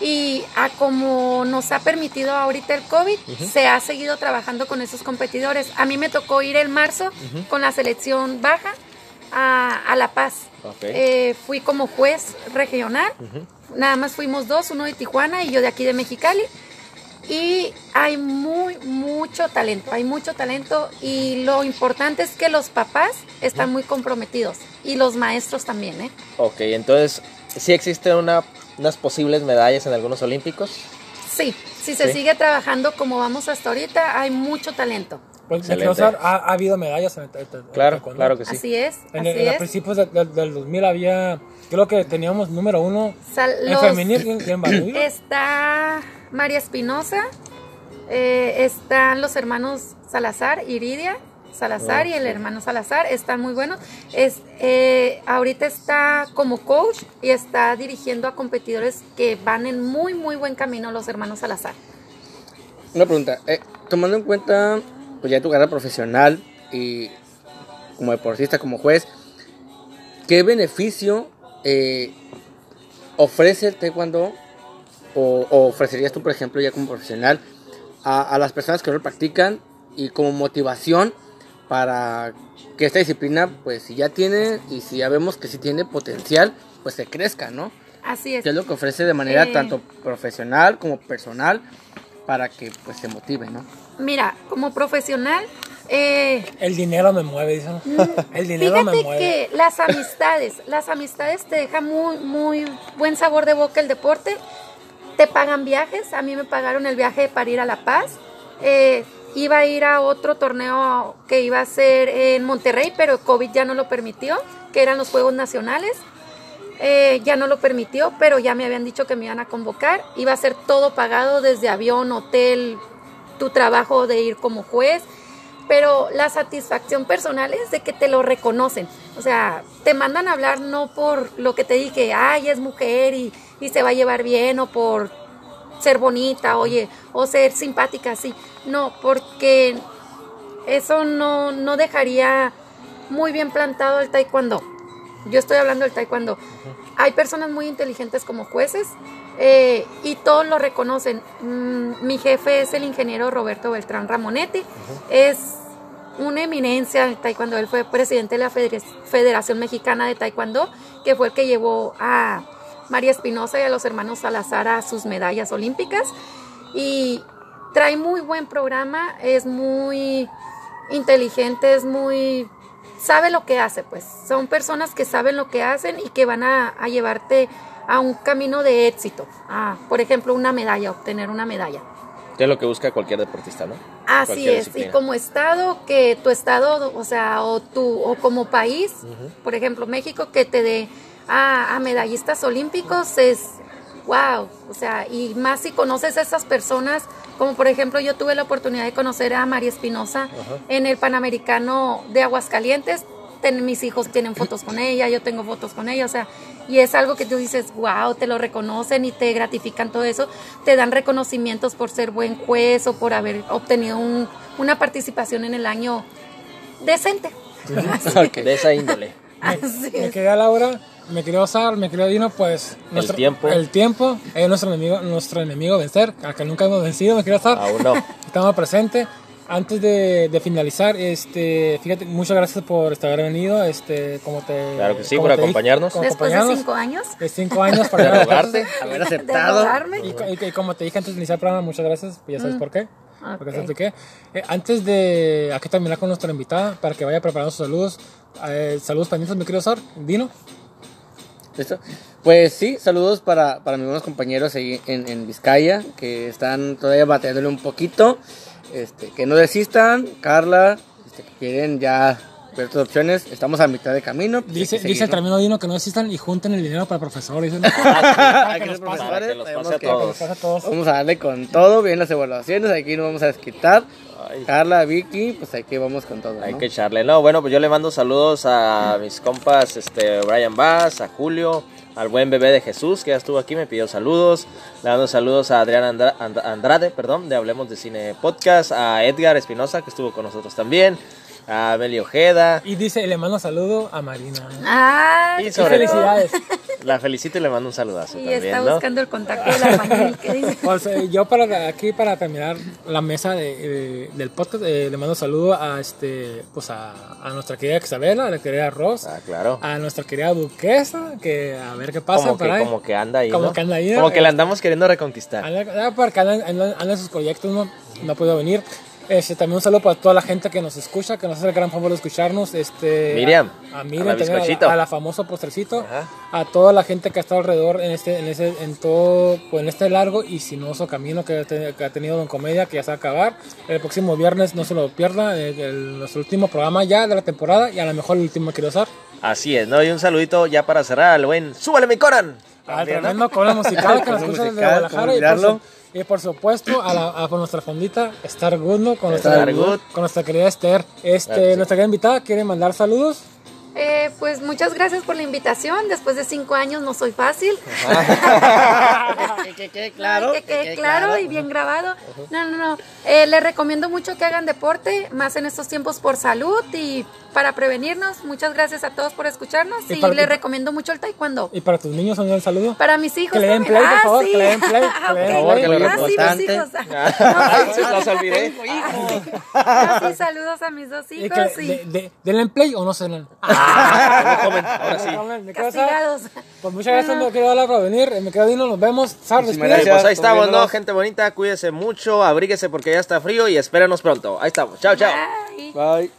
Y a como nos ha permitido ahorita el COVID, se ha seguido trabajando con esos competidores. A mí me tocó ir en marzo con la selección baja a, a La Paz. Eh, fui como juez regional. Nada más fuimos dos, uno de Tijuana y yo de aquí de Mexicali. Y hay muy, mucho talento, hay mucho talento y lo importante es que los papás están muy comprometidos y los maestros también, ¿eh? Ok, entonces, ¿sí existen una, unas posibles medallas en algunos olímpicos? Sí, si se Sí. sigue trabajando como vamos hasta ahorita, hay mucho talento. Pues, ha, ha habido medallas en el, en el Claro, taekwondo. claro que sí. Así es, En, así el- en es. principios de- de- del 2000 había, creo que teníamos número uno Sal- en los- femenil y en, y en varonil. Está María Espinosa, eh, están los hermanos Salazar, Iridia Salazar y el hermano Salazar, están muy buenos. Es, eh, ahorita está como coach y está dirigiendo a competidores que van en muy, muy buen camino los hermanos Salazar. Una pregunta. eh, tomando en cuenta pues ya tu carrera profesional y como deportista, como juez, ¿qué beneficio eh, ofrece el taekwondo o, o ofrecerías tú, por ejemplo, ya como profesional a, a las personas que lo practican y como motivación para que esta disciplina, pues si ya tiene y si ya vemos que sí tiene potencial, pues se crezca, ¿no? Así es. ¿Qué es lo que ofrece de manera Eh. tanto profesional como personal para que pues se motive, ¿no? Mira, como profesional, eh, El dinero me mueve, dicen. El dinero me Fíjate mueve. que las amistades, las amistades te dejan muy, muy buen sabor de boca el deporte. Te pagan viajes. A mí me pagaron el viaje para ir a La Paz. Eh, iba a ir a otro torneo que iba a ser en Monterrey, pero COVID ya no lo permitió, que eran los Juegos Nacionales. Eh, ya no lo permitió, pero ya me habían dicho que me iban a convocar. Iba a ser todo pagado desde avión, hotel, tu trabajo de ir como juez pero la satisfacción personal es de que te lo reconocen. O sea, te mandan a hablar no por lo que te dije, ay, es mujer y y se va a llevar bien o por ser bonita, oye, o ser simpática, sí. No, porque eso no, no dejaría muy bien plantado el taekwondo. Yo estoy hablando del taekwondo. Hay personas muy inteligentes como jueces eh, y todos lo reconocen. Mm, mi jefe es el ingeniero Roberto Beltrán Ramonetti. Es una eminencia en taekwondo. Él fue presidente de la Federación Mexicana de Taekwondo, que fue el que llevó a María Espinosa y a los hermanos Salazar a sus medallas olímpicas. Y trae muy buen programa, es muy inteligente, es muy... sabe lo que hace, pues. Son personas que saben lo que hacen y que van a, llevarte a un camino de éxito. A, por ejemplo, una medalla, obtener una medalla. Que es lo que busca cualquier deportista, ¿no? Así es, y como estado, que tu estado, o sea, o tu, o como país, por ejemplo, México, que te dé a, medallistas olímpicos es wow, o sea, y más si conoces a esas personas, como por ejemplo yo tuve la oportunidad de conocer a María Espinosa en el Panamericano de Aguascalientes, mis hijos tienen fotos con ella, yo tengo fotos con ella, o sea, y es algo que tú dices, wow, te lo reconocen y te gratifican todo eso, te dan reconocimientos por ser buen juez o por haber obtenido una participación en el año decente. De esa índole. Me, queda Laura me quería Osar, me quería Dino, pues nuestro, el tiempo, el tiempo es nuestro enemigo, nuestro enemigo vencer, al que nunca hemos vencido, me quería Osar. Aún no. Estamos presentes. Antes de, de, finalizar, este, fíjate, muchas gracias por estar venido, este, como te, claro que sí, por acompañarnos. Después de cinco años. De cinco años para rogarte, haber aceptado. Y, y, como te dije antes de iniciar el programa, muchas gracias, pues ya sabes mm. por qué. Porque eh, antes de aquí terminar con nuestra invitada, para que vaya preparando sus saludos, eh, saludos pendientes, mi querido Sar, Dino. ¿Listo? Pues sí, saludos para, para mis buenos compañeros ahí en, en Vizcaya, que están todavía bateándole un poquito. Este, que no desistan, Carla, este, que quieren ya ver otras opciones, estamos a mitad de camino. Pues dice, dice el término Dino que no desistan y junten el dinero para el profesor. Vamos a darle con todo, bien las evaluaciones, aquí no vamos a desquitar. Carla, Vicky, pues aquí vamos con todo. Hay que echarle. No, bueno, pues yo le mando saludos a mis compas, este, Brian Bass, a Julio, al buen bebé de Jesús que ya estuvo aquí, me pidió saludos. Le mando saludos a Adrián Andrade, perdón, de Hablemos de Cine Podcast, a Edgar Espinosa que estuvo con nosotros también a Beli Ojeda. Y dice, le mando saludo a Marina. Ah, y felicidades. La felicito y le mando un saludazo. Y está buscando el contacto de la familia. Pues, eh, yo para aquí, para terminar la mesa de, del podcast, eh, le mando saludo a este pues a, a, nuestra querida Isabela, a la querida Ross. Ah, claro. A nuestra querida Duquesa, que a ver qué pasa. Como, que, como que anda ahí. Como que anda ahí. Como que la andamos queriendo reconquistar. Anda, porque anda, en sus proyectos, no, no ha podido venir. Este, también un saludo para toda la gente que nos escucha, que nos hace el gran favor de escucharnos. Este, Miriam. A, Miriam, a, la, famosa postrecito. A toda la gente que ha estado alrededor en este, en ese, en todo, pues, en este largo y sinuoso camino que, ha tenido Don Comedia, que ya se va a acabar. El próximo viernes no se lo pierda, nuestro último programa ya de la temporada y a lo mejor el último que usar. Así es, ¿no? Y un saludito ya para cerrar al buen ¡Súbale mi Coran! Al tremendo Coran musical que nos escucha desde Guadalajara. Y por, y por supuesto a, la, a nuestra fondita Star Good, Con, nuestra, con nuestra querida Esther. Este, Nuestra querida invitada quiere mandar saludos. Eh, pues muchas gracias por la invitación. Después de cinco años no soy fácil. que quede claro. que quede claro, y bien grabado. No, no, no. Eh, les recomiendo mucho que hagan deporte, más en estos tiempos por salud y para prevenirnos. Muchas gracias a todos por escucharnos y, les recomiendo mucho el taekwondo. ¿Y para tus niños un saludo? Para mis hijos. Que le den play, por favor. Que le den play. Ah, que le den play. Ah, sí, mis hijos. Ah, los olvidé. Ah, sí, saludos a mis dos hijos. De, ¿Denle play o no se den? Ahora sí. Castigados. Pues muchas gracias, me quedo hablar por venir. Me quedo Dino, nos vemos. Sar, pues ahí estamos, ¿no? Gente bonita, cuídese mucho, abríguese porque ya está frío y espérenos pronto. Ahí estamos. Chao, chao. Bye.